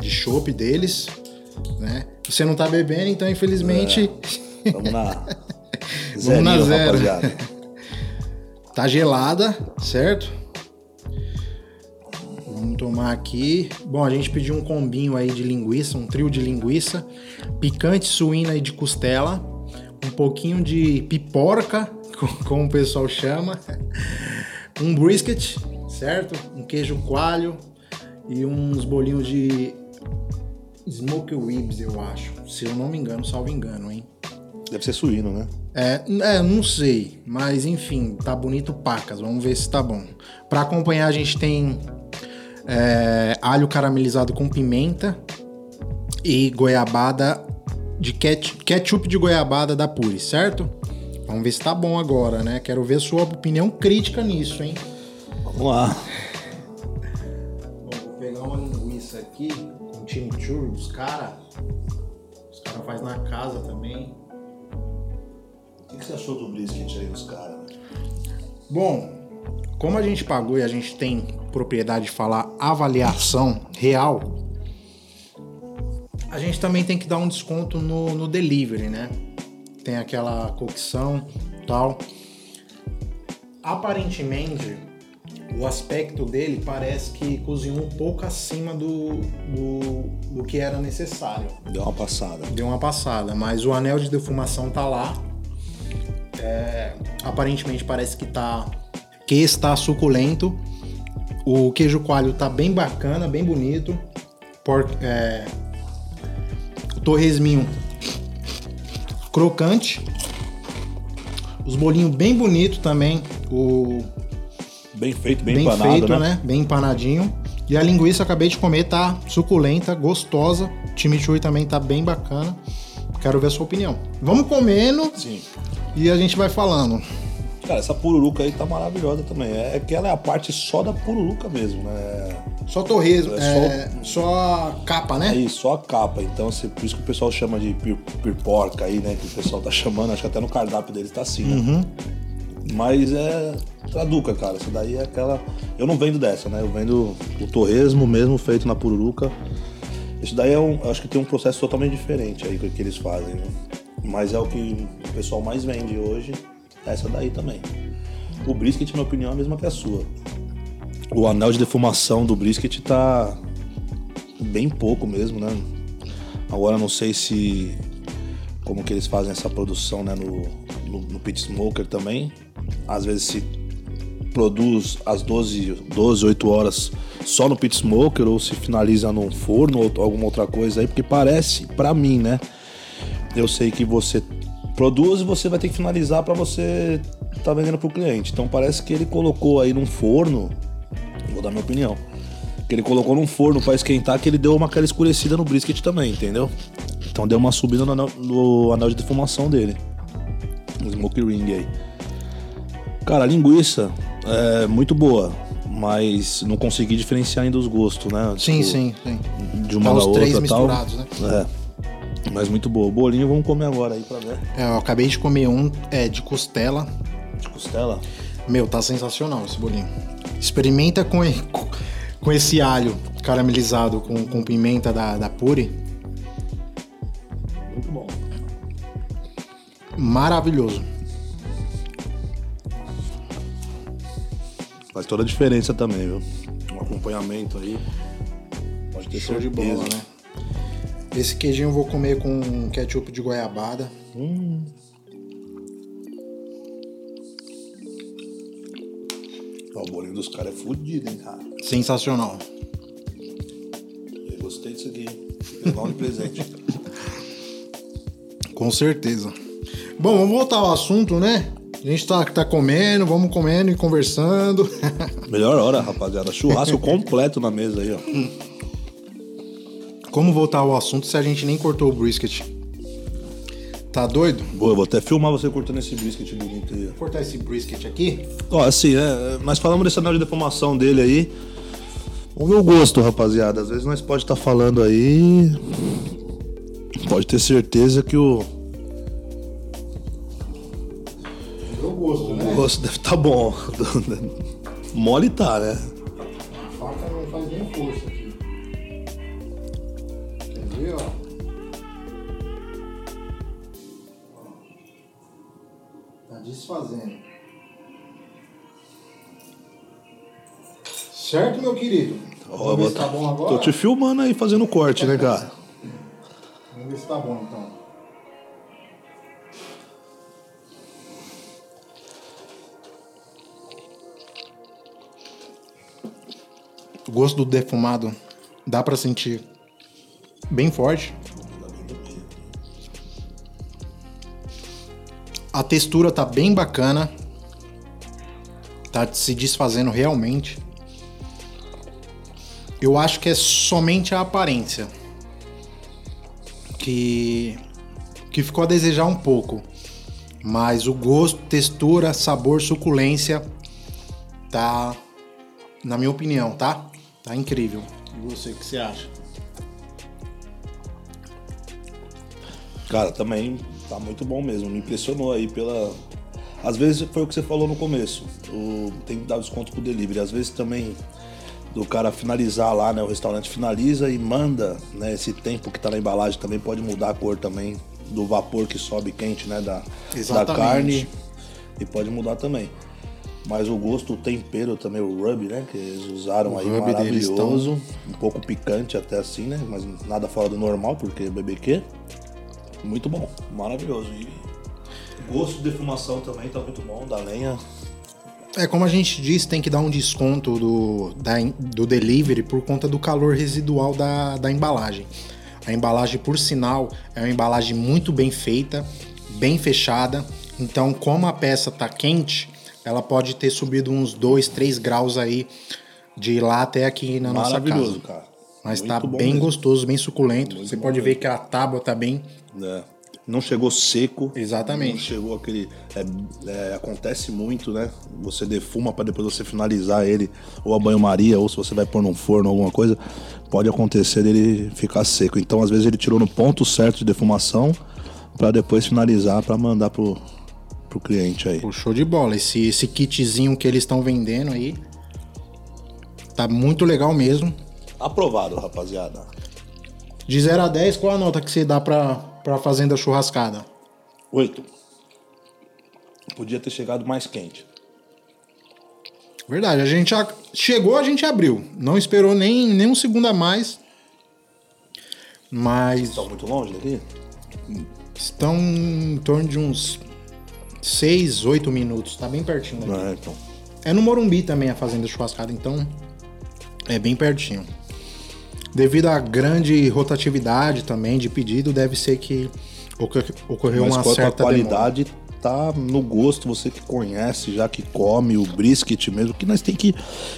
[SPEAKER 1] de chopp deles, né? Você não tá bebendo, então infelizmente
[SPEAKER 2] Vamos na.
[SPEAKER 1] Vamos na zero.
[SPEAKER 2] rapaziada.
[SPEAKER 1] tá gelada, certo? Vamos tomar aqui. Bom, a gente pediu um combinho aí de linguiça, um trio de linguiça, picante suína e de costela, um pouquinho de piporca, como o pessoal chama, um brisket, certo? Um queijo coalho e uns bolinhos de smoke ribs, eu acho. Se eu não me engano, salvo engano, hein?
[SPEAKER 2] Deve ser suíno, né?
[SPEAKER 1] É, é, não sei, mas enfim, tá bonito pacas. Vamos ver se tá bom. Para acompanhar a gente tem é, alho caramelizado com pimenta e goiabada de ketchup, ketchup de goiabada da Puri, certo? Vamos ver se tá bom agora, né? Quero ver sua opinião crítica nisso, hein?
[SPEAKER 2] Vamos lá.
[SPEAKER 1] Bom, vou pegar uma linguiça aqui com chimichurri dos caras. Os caras fazem na casa também.
[SPEAKER 2] O que você achou do brisket aí dos caras?
[SPEAKER 1] Bom, como a gente pagou e a gente tem propriedade de falar avaliação real, a gente também tem que dar um desconto no, no delivery, né? Tem aquela cocção tal. Aparentemente, o aspecto dele parece que cozinhou um pouco acima do, do, do que era necessário.
[SPEAKER 2] Deu uma passada.
[SPEAKER 1] Deu uma passada, mas o anel de defumação tá lá. É, aparentemente parece que tá que está suculento. O queijo coalho tá bem bacana, bem bonito. Por, é, o torresminho crocante. Os bolinhos bem bonito também. O
[SPEAKER 2] Bem feito, bem,
[SPEAKER 1] bem
[SPEAKER 2] empanado,
[SPEAKER 1] feito,
[SPEAKER 2] né?
[SPEAKER 1] né? Bem empanadinho. E a linguiça acabei de comer, tá suculenta, gostosa. O chimichurri também tá bem bacana. Quero ver a sua opinião. Vamos comendo
[SPEAKER 2] Sim.
[SPEAKER 1] e a gente vai falando.
[SPEAKER 2] Cara, essa pururuca aí tá maravilhosa também. É que ela é a parte só da pururuca mesmo, né?
[SPEAKER 1] Só torresmo,
[SPEAKER 2] É
[SPEAKER 1] é, só... a capa, né?
[SPEAKER 2] Aí, só a capa. Então, assim, por isso que o pessoal chama de pir, pirporca aí, né? Que o pessoal tá chamando, acho que até no cardápio deles tá assim, né?
[SPEAKER 1] Uhum.
[SPEAKER 2] Mas é traduca, cara. Essa daí é aquela. Eu não vendo dessa, né? Eu vendo o torresmo mesmo feito na pururuca. Isso daí é um. Acho que tem um processo totalmente diferente aí que eles fazem, né? Mas é o que o pessoal mais vende hoje. Essa daí também. O brisket, na minha opinião, é a mesma que a sua. O anel de defumação do brisket tá bem pouco mesmo, né? Agora não sei se como que eles fazem essa produção, né, no, no, no pit smoker também. Às vezes se produz às 12, 12, 8 horas só no pit smoker ou se finaliza num forno ou alguma outra coisa aí, porque parece, pra mim, né? Eu sei que você produz e você vai ter que finalizar pra você tá vendendo pro cliente. Então parece que ele colocou aí num forno, vou dar minha opinião, que ele colocou num forno pra esquentar, que ele deu uma aquela escurecida no brisket também, entendeu? Então deu uma subida no anel, no anel de defumação dele. O smoke ring aí. Cara, a linguiça é muito boa, mas não consegui diferenciar ainda os gostos, né?
[SPEAKER 1] Sim,
[SPEAKER 2] Tipo,
[SPEAKER 1] sim, sim.
[SPEAKER 2] De uma
[SPEAKER 1] Tá
[SPEAKER 2] da
[SPEAKER 1] os
[SPEAKER 2] outra
[SPEAKER 1] três
[SPEAKER 2] tal.
[SPEAKER 1] misturados, né?
[SPEAKER 2] É. Mas muito boa. O bolinho vamos comer agora aí pra ver.
[SPEAKER 1] É, eu acabei de comer um é, de costela.
[SPEAKER 2] De costela.
[SPEAKER 1] Meu, tá sensacional esse bolinho. Experimenta com, com esse alho caramelizado com, com pimenta da, da Puri.
[SPEAKER 2] Muito bom.
[SPEAKER 1] Maravilhoso.
[SPEAKER 2] Faz toda a diferença também, viu? Um acompanhamento aí. Pode ter
[SPEAKER 1] Show de bola, né? Esse queijinho eu vou comer com ketchup de goiabada.
[SPEAKER 2] Hum. Ó, o bolinho dos caras é fudido, hein, cara.
[SPEAKER 1] Sensacional.
[SPEAKER 2] Eu gostei disso aqui. Um de presente.
[SPEAKER 1] Com certeza. Bom, vamos voltar ao assunto, né? A gente tá, tá comendo, vamos comendo e conversando.
[SPEAKER 2] Melhor hora, rapaziada. Churrasco completo na mesa aí, ó.
[SPEAKER 1] Como voltar ao assunto se a gente nem cortou o brisket? Tá doido?
[SPEAKER 2] Boa, eu vou até filmar você cortando esse brisket bonito aí.
[SPEAKER 1] Vou cortar esse brisket aqui.
[SPEAKER 2] Ó, assim, é, nós falamos desse anel de defumação dele aí. O meu gosto, rapaziada. Às vezes nós pode estar falando aí. Pode ter certeza que o,
[SPEAKER 1] Meu gosto,
[SPEAKER 2] o gosto deve estar bom. Mole tá, né?
[SPEAKER 1] Certo, meu querido?
[SPEAKER 2] Ó,
[SPEAKER 1] ver se tá bom agora.
[SPEAKER 2] Tô te filmando aí fazendo corte, né, cara?
[SPEAKER 1] Vamos ver se tá bom então. O gosto do defumado dá pra sentir bem forte. A textura tá bem bacana. Tá se desfazendo realmente. Eu acho que é somente a aparência que que ficou a desejar um pouco. Mas o gosto, textura, sabor, suculência tá na minha opinião, tá? Tá incrível. E você, o que você acha?
[SPEAKER 2] Cara, também tá muito bom mesmo. Me impressionou aí pela. Às vezes foi o que você falou no começo. O... Tem que dar desconto pro delivery. Às vezes também do cara finalizar lá, né? O restaurante finaliza e manda, né? Esse tempo que tá na embalagem também pode mudar a cor também do vapor que sobe quente, né? Da, da
[SPEAKER 1] Exatamente.
[SPEAKER 2] carne. E pode mudar também. Mas o gosto, o tempero também, o rub, né? Que eles usaram
[SPEAKER 1] O
[SPEAKER 2] aí, maravilhoso. Um pouco picante até assim, né? Mas nada fora do normal, porque é BBQ. Muito bom, maravilhoso. E o gosto de defumação também tá muito bom, da lenha.
[SPEAKER 1] É, como a gente disse, tem que dar um desconto do, da, do delivery por conta do calor residual da, da embalagem. A embalagem, por sinal, é uma embalagem muito bem feita, bem fechada. Então, como a peça tá quente, ela pode ter subido uns 2, 3 graus aí de lá até aqui na nossa
[SPEAKER 2] maravilhoso,
[SPEAKER 1] casa.
[SPEAKER 2] cara.
[SPEAKER 1] Mas
[SPEAKER 2] Muito
[SPEAKER 1] tá bem
[SPEAKER 2] mesmo.
[SPEAKER 1] gostoso, bem suculento.
[SPEAKER 2] Muito
[SPEAKER 1] Você pode
[SPEAKER 2] mesmo.
[SPEAKER 1] ver que a tábua tá bem.
[SPEAKER 2] É. Não chegou seco.
[SPEAKER 1] Exatamente.
[SPEAKER 2] Não chegou aquele. é, é, acontece muito, né? Você defuma para depois você finalizar ele, ou a banho-maria, ou se você vai pôr num forno, alguma coisa, pode acontecer dele ficar seco. Então, às vezes, ele tirou no ponto certo de defumação para depois finalizar para mandar pro, pro cliente aí.
[SPEAKER 1] Pô, show de bola. Esse, esse kitzinho que eles estão vendendo aí tá muito legal mesmo.
[SPEAKER 2] Aprovado, rapaziada.
[SPEAKER 1] De 0 a 10, qual a nota que você dá pra, pra fazenda churrascada?
[SPEAKER 2] Oito. Podia ter chegado mais quente.
[SPEAKER 1] Verdade, a gente já chegou, a gente abriu. Não esperou nem, nem um segundo a mais. Mas
[SPEAKER 2] Estão muito longe daqui?
[SPEAKER 1] estão em torno de uns 6, 8 minutos. Tá bem pertinho daqui.
[SPEAKER 2] É, então.
[SPEAKER 1] É no Morumbi também a fazenda churrascada, então é bem pertinho. Devido à grande rotatividade também de pedido, deve ser que ocor- ocorreu
[SPEAKER 2] Mas
[SPEAKER 1] uma certa demora.
[SPEAKER 2] qualidade, tá no gosto, você que conhece, já que come o brisket mesmo, que nós tem que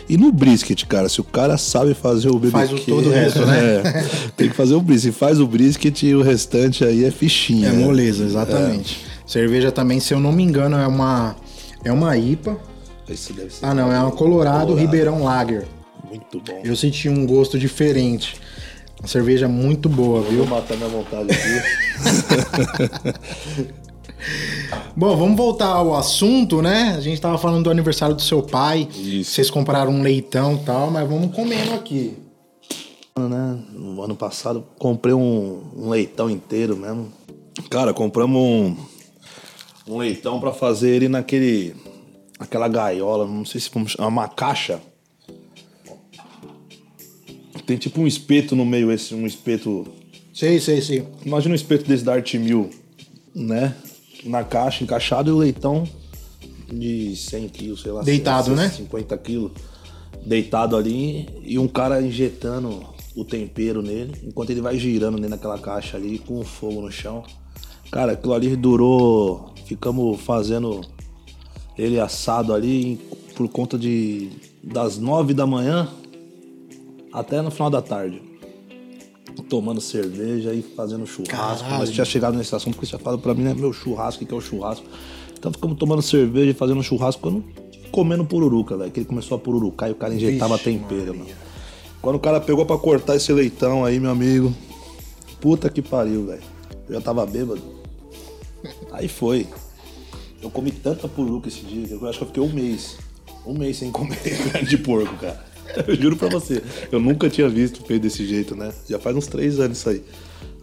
[SPEAKER 2] ir no brisket, cara. Se o cara sabe fazer o BBQ...
[SPEAKER 1] Faz o todo o resto, né?
[SPEAKER 2] é, tem que fazer o brisket. Faz o brisket e o restante aí é fichinha.
[SPEAKER 1] É moleza, exatamente. Cerveja também, se eu não me engano, é uma é uma IPA. Ah, não, é uma Colorado,
[SPEAKER 2] Colorado.
[SPEAKER 1] Ribeirão Lager.
[SPEAKER 2] Muito bom.
[SPEAKER 1] Eu senti um gosto diferente. Uma cerveja muito boa, viu?
[SPEAKER 2] Vou matar minha vontade aqui.
[SPEAKER 1] Bom, vamos voltar ao assunto, né? A gente tava falando do aniversário do seu pai.
[SPEAKER 2] Isso.
[SPEAKER 1] Vocês compraram um leitão e tal, mas vamos comendo aqui.
[SPEAKER 2] né? No ano passado comprei um, um leitão inteiro mesmo. Cara, compramos um, um leitão pra fazer ele naquele. aquela gaiola, não sei se vamos chamar, uma caixa. Tem tipo um espeto no meio, esse, um espeto.
[SPEAKER 1] Sei, sei, sei.
[SPEAKER 2] Imagina um espeto desse da Art Mil, né? Na caixa, encaixado e o leitão de 100 quilos, sei lá.
[SPEAKER 1] Deitado, né?
[SPEAKER 2] 50 quilos. Deitado ali e um cara injetando o tempero nele, enquanto ele vai girando dentro daquela caixa ali com o fogo no chão. Cara, aquilo ali durou. Ficamos fazendo ele assado ali por conta de das 9 da manhã até no final da tarde. Tomando cerveja e fazendo churrasco.
[SPEAKER 1] Caralho.
[SPEAKER 2] Mas tinha chegado nesse assunto porque você fala pra mim, né? Meu churrasco, o que é o churrasco? Então ficamos tomando cerveja e fazendo churrasco quando comendo pururuca, velho. Que ele começou a pururucar e o cara injetava
[SPEAKER 1] Vixe,
[SPEAKER 2] tempero, mano. Quando o cara pegou pra cortar esse leitão aí, meu amigo. Puta que pariu, velho. Eu já tava bêbado. Aí foi. Eu comi tanta pururuca esse dia eu acho que eu fiquei um mês. Um mês sem comer carne de porco, cara. Eu juro pra você. Eu nunca tinha visto feito desse jeito, né? Já faz uns três anos isso aí.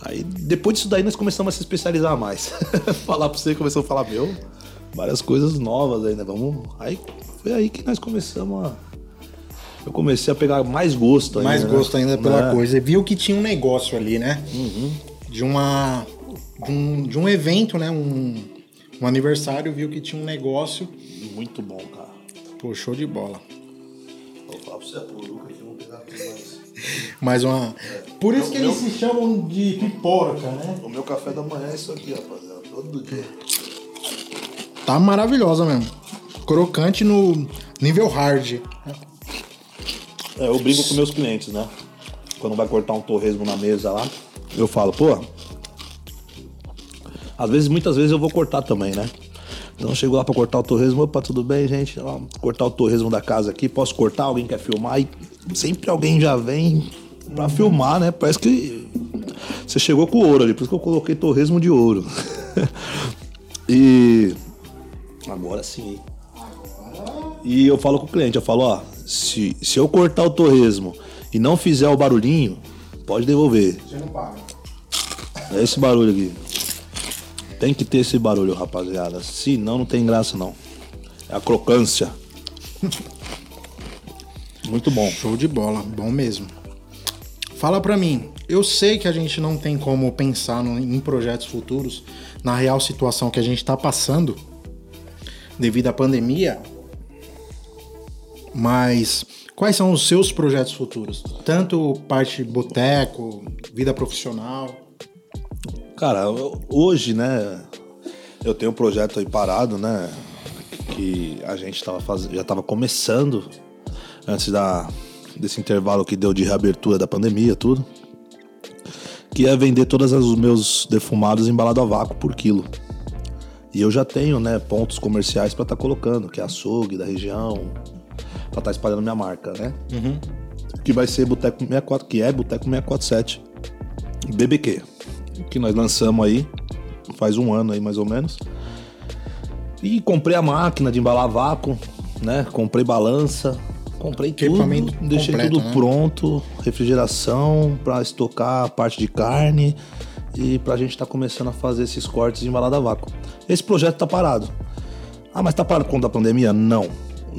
[SPEAKER 2] Aí, depois disso daí, nós começamos a se especializar mais. falar pra você, começou a falar, meu, várias coisas novas aí, né? Vamos. Aí foi aí que nós começamos a eu comecei a pegar mais gosto ainda.
[SPEAKER 1] Mais
[SPEAKER 2] né?
[SPEAKER 1] gosto ainda pela
[SPEAKER 2] Né?
[SPEAKER 1] coisa. E viu que tinha um negócio ali, né?
[SPEAKER 2] Uhum.
[SPEAKER 1] De uma. De um, de um evento, né? Um, um aniversário, viu que tinha um negócio.
[SPEAKER 2] Muito bom, cara.
[SPEAKER 1] Pô, show de bola.
[SPEAKER 2] Vou falar pra você, pô, Luca, aqui, vamos pegar aqui mais.
[SPEAKER 1] Mais uma. Por isso
[SPEAKER 2] Eu-
[SPEAKER 1] que eles
[SPEAKER 2] eu-
[SPEAKER 1] se chamam de pipoca, né?
[SPEAKER 2] O meu café da manhã é isso aqui, rapaziada. Todo dia.
[SPEAKER 1] Tá maravilhosa mesmo. Crocante no nível hard.
[SPEAKER 2] É, eu brinco com meus clientes, né? Quando vai cortar um torresmo na mesa lá, eu falo, pô. Às vezes, muitas vezes eu vou cortar também, né? Então eu chego lá pra cortar o torresmo, opa, tudo bem, gente? Ó, cortar o torresmo da casa aqui, posso cortar? Alguém quer filmar? E sempre alguém já vem pra filmar, né? Parece que você chegou com ouro ali, por isso que eu coloquei torresmo de ouro. e. Agora sim? E eu falo com o cliente, eu falo, ó, se, se eu cortar o torresmo e não fizer o barulhinho, pode devolver.
[SPEAKER 1] Você não paga.
[SPEAKER 2] É esse barulho aqui. Tem que ter esse barulho, rapaziada. Senão não tem graça não. É a crocância. Muito bom.
[SPEAKER 1] Show de bola, bom mesmo. Fala pra mim, eu sei que a gente não tem como pensar no- em projetos futuros na real situação que a gente tá passando devido à pandemia, mas quais são os seus projetos futuros? Tanto parte boteco, vida profissional.
[SPEAKER 2] Cara, hoje, né, eu tenho um projeto aí parado, né, que a gente tava fazendo, já tava começando antes da, desse intervalo que deu de reabertura da pandemia, tudo, que é vender todos os meus defumados embalados a vácuo por quilo. E eu já tenho, né, pontos comerciais pra estar colocando, que é açougue da região, pra estar espalhando minha marca, né? Que vai ser Boteco 64, que é Boteco 647 BBQ, que nós lançamos aí faz um ano aí mais ou menos. E comprei a máquina de embalar vácuo, né? Comprei balança, comprei tudo, deixei
[SPEAKER 1] completo,
[SPEAKER 2] tudo
[SPEAKER 1] né?
[SPEAKER 2] pronto, refrigeração para estocar a parte de carne e pra gente estar começando a fazer esses cortes de embalada a vácuo. Esse projeto tá parado. Ah, mas tá parado por conta da pandemia? Não.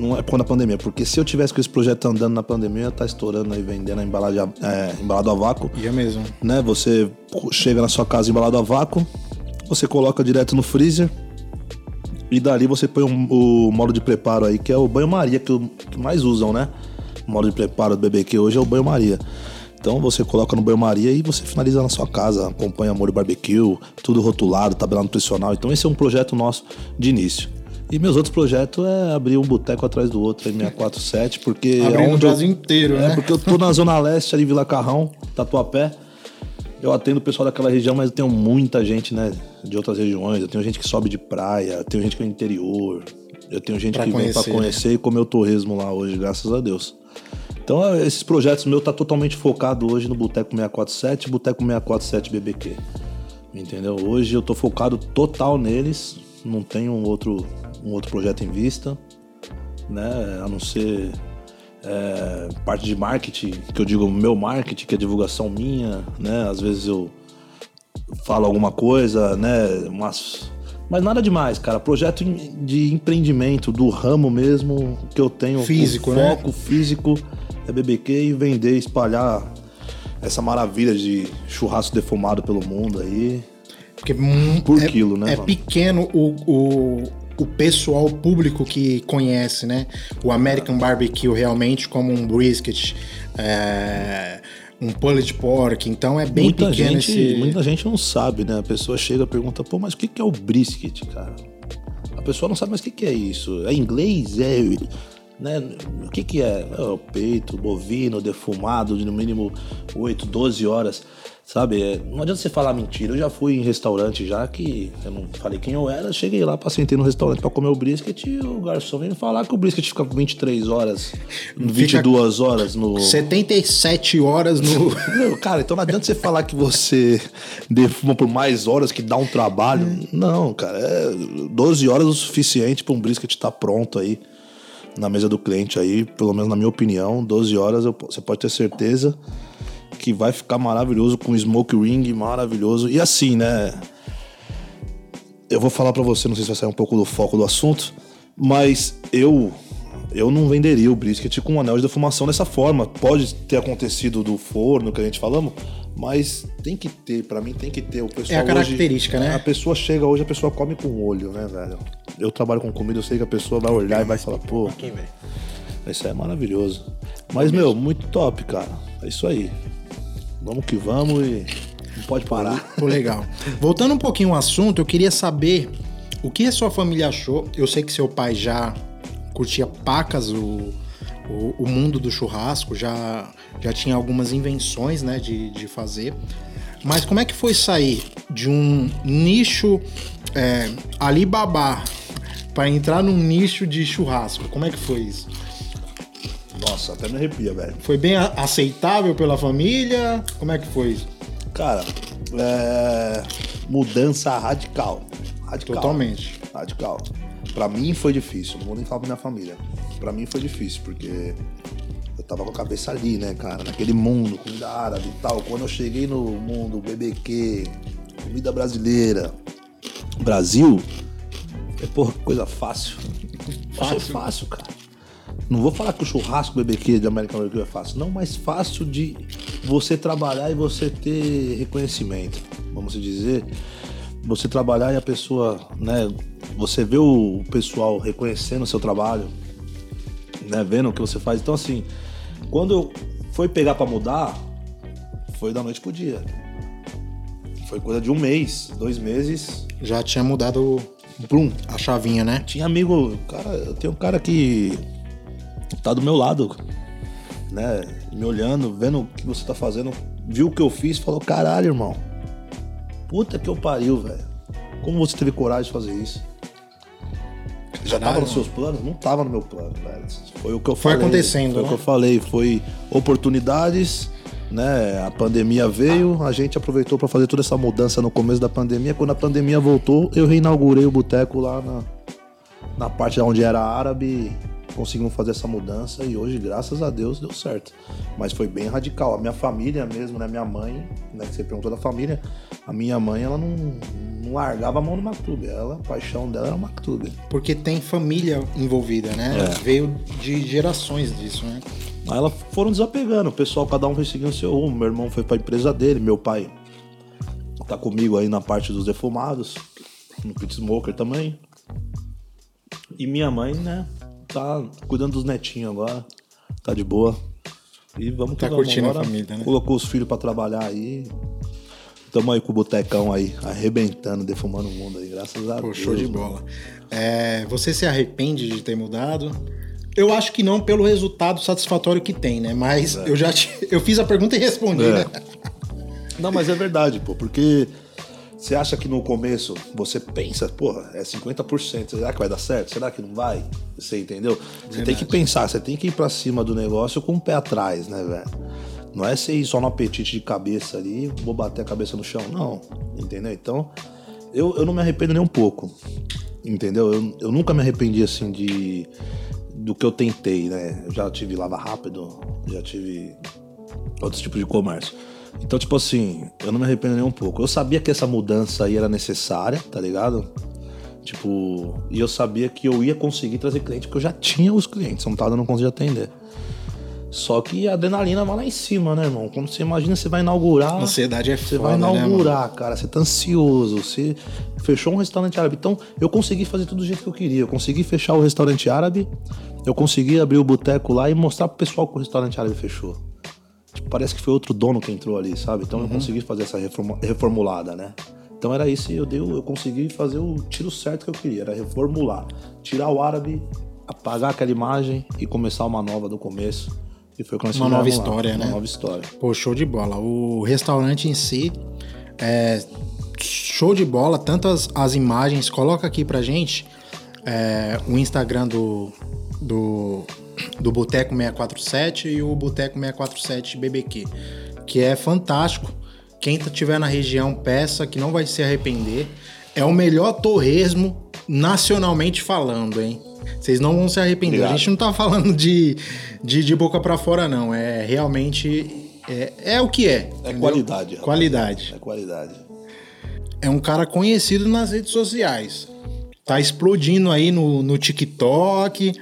[SPEAKER 2] Não é por conta da pandemia, porque se eu tivesse com esse projeto andando na pandemia, eu ia tá estourando aí, vendendo a embalagem, é, embalado a vácuo
[SPEAKER 1] Ia mesmo.
[SPEAKER 2] né? Você chega na sua casa embalado a vácuo, você coloca direto no freezer e dali você põe o, o modo de preparo aí, que é o banho-maria que, que mais usam, né? O modo de preparo do BBQ hoje é o banho-maria. Então você coloca no banho-maria e você finaliza na sua casa, acompanha molho barbecue, tudo rotulado, tabela nutricional. Então esse é um projeto nosso de início. E meus outros projetos é abrir um boteco atrás do outro em 647, porque
[SPEAKER 1] Abrindo
[SPEAKER 2] é
[SPEAKER 1] o
[SPEAKER 2] onde eu-
[SPEAKER 1] Brasil inteiro,
[SPEAKER 2] é,
[SPEAKER 1] né?
[SPEAKER 2] porque eu tô na Zona Leste, ali Vila Carrão, Tatuapé. Eu atendo o pessoal daquela região, mas eu tenho muita gente, né, de outras regiões. Eu tenho gente que sobe de praia, eu tenho gente que é interior. Eu tenho gente
[SPEAKER 1] Pra
[SPEAKER 2] que vem
[SPEAKER 1] conhecer,
[SPEAKER 2] pra conhecer e comer o torresmo lá hoje, graças a Deus. Então, é, esses projetos meus tá totalmente focado hoje no Boteco 647 e Boteco 647 BBQ. Entendeu? Hoje eu tô focado total neles, não tenho um outro, um outro projeto em vista, né? A não ser é, parte de marketing, que eu digo meu marketing, que é divulgação minha, né? Às vezes eu falo alguma coisa, né? Mas, mas nada demais, cara. Projeto de empreendimento, do ramo mesmo, que eu tenho.
[SPEAKER 1] Físico,
[SPEAKER 2] o
[SPEAKER 1] né?
[SPEAKER 2] foco físico é BBQ e vender, espalhar essa maravilha de churrasco defumado pelo mundo aí.
[SPEAKER 1] Porque hum,
[SPEAKER 2] Por
[SPEAKER 1] é,
[SPEAKER 2] quilo, né,
[SPEAKER 1] É
[SPEAKER 2] mano?
[SPEAKER 1] pequeno o, o, o pessoal, o público que conhece, né? O American Barbecue realmente como um brisket, é, um pulled pork. Então é bem
[SPEAKER 2] muita
[SPEAKER 1] pequeno
[SPEAKER 2] gente,
[SPEAKER 1] esse.
[SPEAKER 2] muita gente não sabe, né? A pessoa chega e pergunta, pô, mas o que que é o brisket, cara? A pessoa não sabe mais o que que é isso. É inglês? É. Né? O que que é? É o peito, bovino, defumado de no mínimo 8, 12 horas. Sabe? É, não adianta você falar mentira. Eu já fui em restaurante já que eu não falei quem eu era. Cheguei lá, passei no restaurante pra comer o brisket e o garçom veio me falar que o brisket fica 23 horas, 22 horas no.
[SPEAKER 1] 77 horas no.
[SPEAKER 2] Meu, cara, então não adianta você falar que você defuma por mais horas, que dá um trabalho. Não, cara, é 12 horas o suficiente para um brisket estar pronto aí na mesa do cliente aí, pelo menos na minha opinião, 12 horas eu- você pode ter certeza que vai ficar maravilhoso com smoke ring maravilhoso. E assim, né? Eu vou falar pra você, não sei se vai sair um pouco do foco do assunto, mas eu eu não venderia o brisket com um anel de defumação dessa forma. Pode ter acontecido do forno que a gente falamos, mas tem que ter, para mim tem que ter. O pessoal
[SPEAKER 1] é a característica,
[SPEAKER 2] hoje,
[SPEAKER 1] né?
[SPEAKER 2] A pessoa chega hoje, a pessoa come com o olho, né, velho? Eu trabalho com comida, eu sei que a pessoa vai olhar e vai falar, pô,
[SPEAKER 1] Aqui, velho.
[SPEAKER 2] isso é maravilhoso. Mas, meu, muito top, cara. É isso aí. Vamos que vamos e não pode parar.
[SPEAKER 1] Pô, legal. Voltando um pouquinho ao assunto, eu queria saber o que a sua família achou. Eu sei que seu pai já curtia pacas o, o, o mundo do churrasco, já, já tinha algumas invenções né, de, de fazer. Mas como é que foi sair de um nicho é, Alibaba para entrar num nicho de churrasco? Como é que foi isso?
[SPEAKER 2] Nossa, até me arrepia, velho.
[SPEAKER 1] Foi bem aceitável pela família? Como é que foi isso?
[SPEAKER 2] Cara, é... mudança radical. Radical.
[SPEAKER 1] Totalmente.
[SPEAKER 2] Radical. Pra mim foi difícil, não vou nem falar pra minha família. Pra mim foi difícil, porque eu tava com a cabeça ali, né, cara? Naquele mundo, comida árabe e tal. Quando eu cheguei no mundo BBQ, comida brasileira, Brasil, é porra, coisa fácil.
[SPEAKER 1] Fácil?
[SPEAKER 2] fácil, cara. Não vou falar que o churrasco BBQ de American Barbecue é fácil, não, mas fácil de você trabalhar e você ter reconhecimento, vamos dizer. Você trabalhar e a pessoa, né, você vê o pessoal reconhecendo o seu trabalho, né, vendo o que você faz. Então assim, quando foi pegar pra mudar, foi da noite pro dia. Foi coisa de um mês, dois meses,
[SPEAKER 1] Já tinha mudado
[SPEAKER 2] plum,
[SPEAKER 1] a chavinha, né?
[SPEAKER 2] tinha amigo, cara, eu tenho um cara que tá do meu lado, né? Me olhando, vendo o que você tá fazendo, viu o que eu fiz, falou: caralho, irmão. Puta que eu pariu, velho. Como você teve coragem de fazer isso? Já tava
[SPEAKER 1] Caralho,
[SPEAKER 2] nos seus planos? Não tava no meu plano, velho. Foi o que eu
[SPEAKER 1] Foi
[SPEAKER 2] falei.
[SPEAKER 1] acontecendo,
[SPEAKER 2] Foi
[SPEAKER 1] né?
[SPEAKER 2] o que eu falei. Foi oportunidades, né? A pandemia veio, a gente aproveitou pra fazer toda essa mudança no começo da pandemia. Quando a pandemia voltou, eu reinaugurei o boteco lá na, na parte onde era árabe. Conseguimos fazer essa mudança e hoje, graças a Deus, deu certo. Mas foi bem radical. A minha família mesmo, né? Minha mãe, né? Que você perguntou da família, a minha mãe, ela não, não largava a mão no Mactube. Ela, a paixão dela era o Mactube.
[SPEAKER 1] Porque tem família envolvida, né?
[SPEAKER 2] É.
[SPEAKER 1] Veio de gerações disso, né?
[SPEAKER 2] Aí elas foram desapegando, o pessoal, cada um foi seguindo o seu rumo. Meu irmão foi pra empresa dele, meu pai tá comigo aí na parte dos defumados, no pit smoker também. E minha mãe, né, tá cuidando dos netinhos agora, tá de boa. E vamos
[SPEAKER 1] Tá curtindo a
[SPEAKER 2] Agora
[SPEAKER 1] família, né?
[SPEAKER 2] Colocou os filhos pra trabalhar aí. Tamo aí com o botecão aí, arrebentando, defumando o mundo aí, graças a
[SPEAKER 1] Pô,
[SPEAKER 2] Deus.
[SPEAKER 1] show de bola. É, você se arrepende de ter mudado? Eu acho que não pelo resultado satisfatório que tem, né? Mas eu já te- eu fiz a pergunta e respondi,
[SPEAKER 2] É.
[SPEAKER 1] né?
[SPEAKER 2] Não, mas é verdade, pô, porque você acha que no começo você pensa, porra, é 50%, será que vai dar certo? Será que não vai? Você entendeu? Você tem que pensar, você tem que ir pra cima do negócio com o pé atrás, né, velho? Não é você ir só no apetite de cabeça ali, vou bater a cabeça no chão, não, entendeu? Então, eu, eu não me arrependo nem um pouco, entendeu? Eu, eu nunca me arrependi assim de do que eu tentei, né? Eu já tive lava rápido, já tive outros tipos de comércio. Então, tipo assim, eu não me arrependo nem um pouco. Eu sabia que essa mudança aí era necessária, tá ligado? Tipo, e eu sabia que eu ia conseguir trazer cliente, porque eu já tinha os clientes, eu não tava dando conta de atender. Só que a adrenalina vai lá em cima, né, irmão? Quando você imagina, você vai inaugurar.
[SPEAKER 1] Ansiedade é
[SPEAKER 2] Você
[SPEAKER 1] foda,
[SPEAKER 2] vai
[SPEAKER 1] né,
[SPEAKER 2] inaugurar, cara. Você tá ansioso. Você fechou um restaurante árabe. Então, eu consegui fazer tudo do jeito que eu queria. Eu consegui fechar o restaurante árabe. Eu consegui abrir o boteco lá e mostrar pro pessoal que o restaurante árabe fechou. Parece que foi outro dono que entrou ali, sabe? Então eu consegui fazer essa reformu- reformulada, né? Então era isso e eu, dei, o- eu consegui fazer o tiro certo que eu queria, era reformular. Tirar o árabe, apagar aquela imagem e começar uma nova do começo. E foi
[SPEAKER 1] Uma nova
[SPEAKER 2] lá.
[SPEAKER 1] história,
[SPEAKER 2] Uma
[SPEAKER 1] né?
[SPEAKER 2] nova história.
[SPEAKER 1] Pô, show de bola. O restaurante em si é show de bola. Tanto as, as imagens, coloca aqui pra gente é, o Instagram do, do, do Boteco 647 e o Boteco 647 BBQ, que é fantástico. Quem estiver na região, peça que não vai se arrepender. É o melhor torresmo nacionalmente falando, hein? Vocês não vão se arrepender.
[SPEAKER 2] Obrigado.
[SPEAKER 1] A gente não tá falando de, de, de boca pra fora, não. É realmente. É, é o que é.
[SPEAKER 2] É
[SPEAKER 1] entendeu?
[SPEAKER 2] qualidade. rapaz.
[SPEAKER 1] Qualidade.
[SPEAKER 2] É qualidade.
[SPEAKER 1] É um cara conhecido nas redes sociais. Tá explodindo aí no, no TikTok.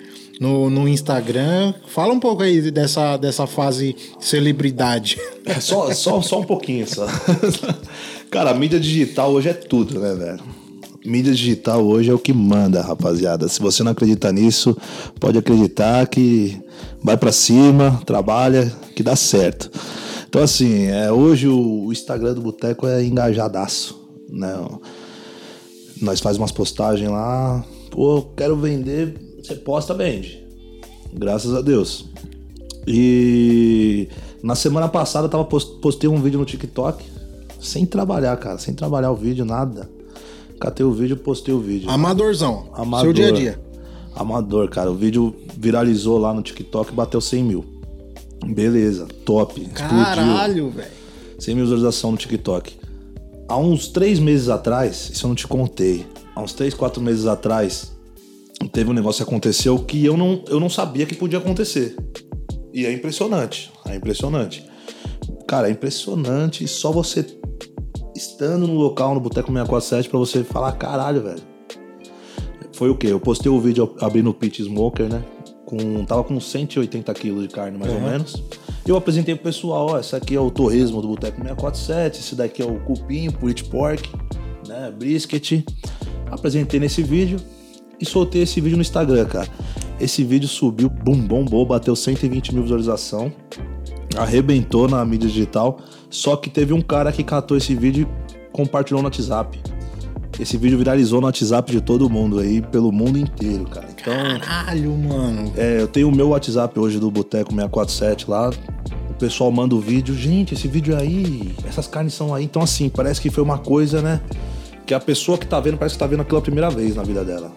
[SPEAKER 1] No, no Instagram. Fala um pouco aí dessa, dessa fase celebridade.
[SPEAKER 2] É só, só, só um pouquinho só. Cara, a mídia digital hoje é tudo, né, velho? Mídia digital hoje é o que manda, rapaziada. Se você não acredita nisso, pode acreditar que vai para cima, trabalha, que dá certo. Então, assim, é, hoje o Instagram do Boteco é engajadaço, né? Nós faz umas postagens lá, pô, quero vender, você posta, vende. Graças a Deus. E na semana passada eu tava postei um vídeo no TikTok sem trabalhar, cara, sem trabalhar o vídeo, nada. Catei o vídeo, postei o vídeo.
[SPEAKER 1] Amadorzão.
[SPEAKER 2] Amador.
[SPEAKER 1] Seu dia a dia.
[SPEAKER 2] Amador, cara. O vídeo viralizou lá no TikTok e bateu 100 mil. Beleza, top.
[SPEAKER 1] Caralho, velho.
[SPEAKER 2] 100 mil visualização no TikTok. Há uns três meses atrás, isso eu não te contei. Há uns três, quatro meses atrás, teve um negócio que aconteceu que eu não, eu não sabia que podia acontecer. E é impressionante. É impressionante. Cara, é impressionante só você estando no local, no Boteco 647, pra você falar, caralho, velho. Foi o quê? Eu postei o vídeo abrindo o pit smoker, né? Com, tava com 180 quilos de carne, mais ou menos. Eu apresentei pro pessoal, ó, esse aqui é o torresmo do Boteco 647, esse daqui é o cupim, purit pork, né? Brisket. Apresentei nesse vídeo e soltei esse vídeo no Instagram, cara. Esse vídeo subiu, bum, bombou, bateu 120 mil visualização, arrebentou na mídia digital. Só que teve um cara que catou esse vídeo e compartilhou no WhatsApp. Esse vídeo viralizou no WhatsApp de todo mundo aí, pelo mundo inteiro, cara.
[SPEAKER 1] Então, Caralho, mano.
[SPEAKER 2] É, eu tenho o meu WhatsApp hoje do Boteco 647 lá. O pessoal manda o vídeo. Gente, esse vídeo aí, essas carnes são aí. Então, assim, parece que foi uma coisa, né? Que a pessoa que tá vendo, parece que tá vendo aquilo a primeira vez na vida dela.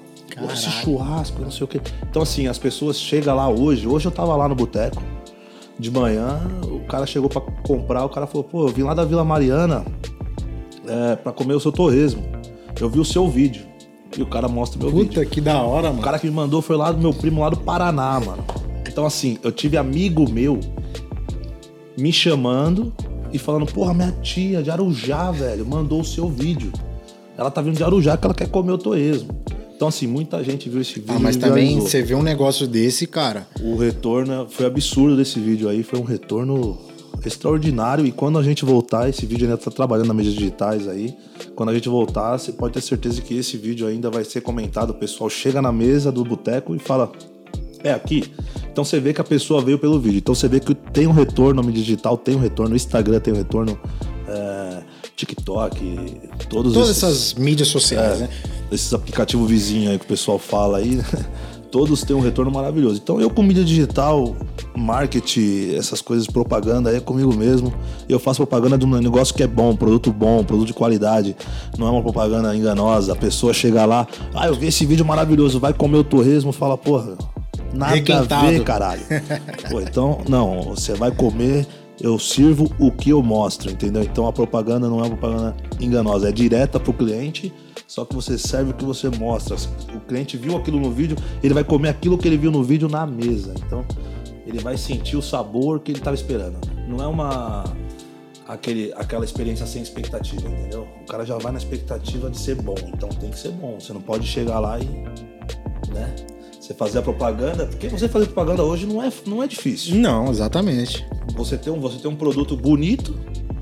[SPEAKER 2] Esse churrasco, não sei o quê. Então, assim, as pessoas chegam lá hoje. Hoje eu tava lá no boteco. De manhã, o cara chegou para comprar, o cara falou, pô, eu vim lá da Vila Mariana é, para comer o seu torresmo. Eu vi o seu vídeo. E o cara mostra o meu
[SPEAKER 1] Puta,
[SPEAKER 2] vídeo.
[SPEAKER 1] Puta, que da hora, mano.
[SPEAKER 2] O cara que me mandou foi lá do meu primo lá do Paraná, mano. Então, assim, eu tive amigo meu me chamando e falando, porra, minha tia de Arujá, velho, mandou o seu vídeo. Ela tá vindo de Arujá que ela quer comer o torresmo. Então, assim, muita gente viu esse vídeo.
[SPEAKER 1] Ah, mas também você vê um negócio desse, cara.
[SPEAKER 2] O retorno foi absurdo desse vídeo aí, foi um retorno extraordinário. E quando a gente voltar, esse vídeo ainda tá trabalhando nas mídias digitais aí. Quando a gente voltar, você pode ter certeza que esse vídeo ainda vai ser comentado. O pessoal chega na mesa do boteco e fala: É aqui. Então você vê que a pessoa veio pelo vídeo. Então você vê que tem um retorno na mídia digital, tem um retorno, o Instagram tem um retorno. É TikTok, todos
[SPEAKER 1] Todas
[SPEAKER 2] esses,
[SPEAKER 1] essas mídias sociais, é, né?
[SPEAKER 2] Esses aplicativos vizinhos aí que o pessoal fala aí, né? todos têm um retorno maravilhoso. Então eu com mídia digital, marketing, essas coisas, propaganda aí é comigo mesmo. Eu faço propaganda de um negócio que é bom, produto bom, produto de qualidade. Não é uma propaganda enganosa. A pessoa chega lá, ah, eu vi esse vídeo maravilhoso, vai comer o torresmo, fala, porra, nada Requentado. a ver, caralho. Pô, então, não, você vai comer eu sirvo o que eu mostro, entendeu? Então a propaganda não é uma propaganda enganosa, é direta pro cliente, só que você serve o que você mostra. O cliente viu aquilo no vídeo, ele vai comer aquilo que ele viu no vídeo na mesa. Então ele vai sentir o sabor que ele estava esperando. Não é uma aquele, aquela experiência sem expectativa, entendeu? O cara já vai na expectativa de ser bom, então tem que ser bom. Você não pode chegar lá e, né? Você fazer a propaganda, porque você fazer propaganda hoje não é, não é difícil.
[SPEAKER 1] Não, exatamente.
[SPEAKER 2] Você tem, um, você tem um produto bonito,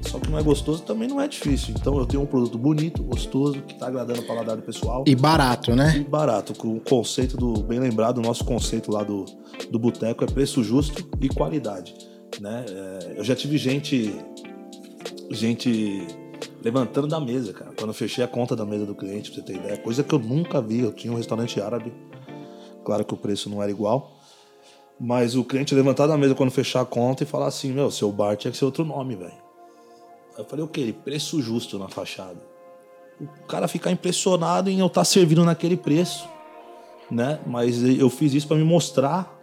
[SPEAKER 2] só que não é gostoso, também não é difícil. Então eu tenho um produto bonito, gostoso, que está agradando o paladar do pessoal.
[SPEAKER 1] E barato, né?
[SPEAKER 2] E barato. Com o conceito do, bem lembrado, o nosso conceito lá do, do boteco é preço justo e qualidade. Né? É, eu já tive gente. Gente levantando da mesa, cara. Quando eu fechei a conta da mesa do cliente, pra você ter ideia. Coisa que eu nunca vi. Eu tinha um restaurante árabe Claro que o preço não era igual. Mas o cliente levantar da mesa quando fechar a conta e falar assim: Meu, seu bar tinha que ser outro nome, velho. Eu falei: O quê? Preço justo na fachada. O cara ficar impressionado em eu estar tá servindo naquele preço, né? Mas eu fiz isso para me mostrar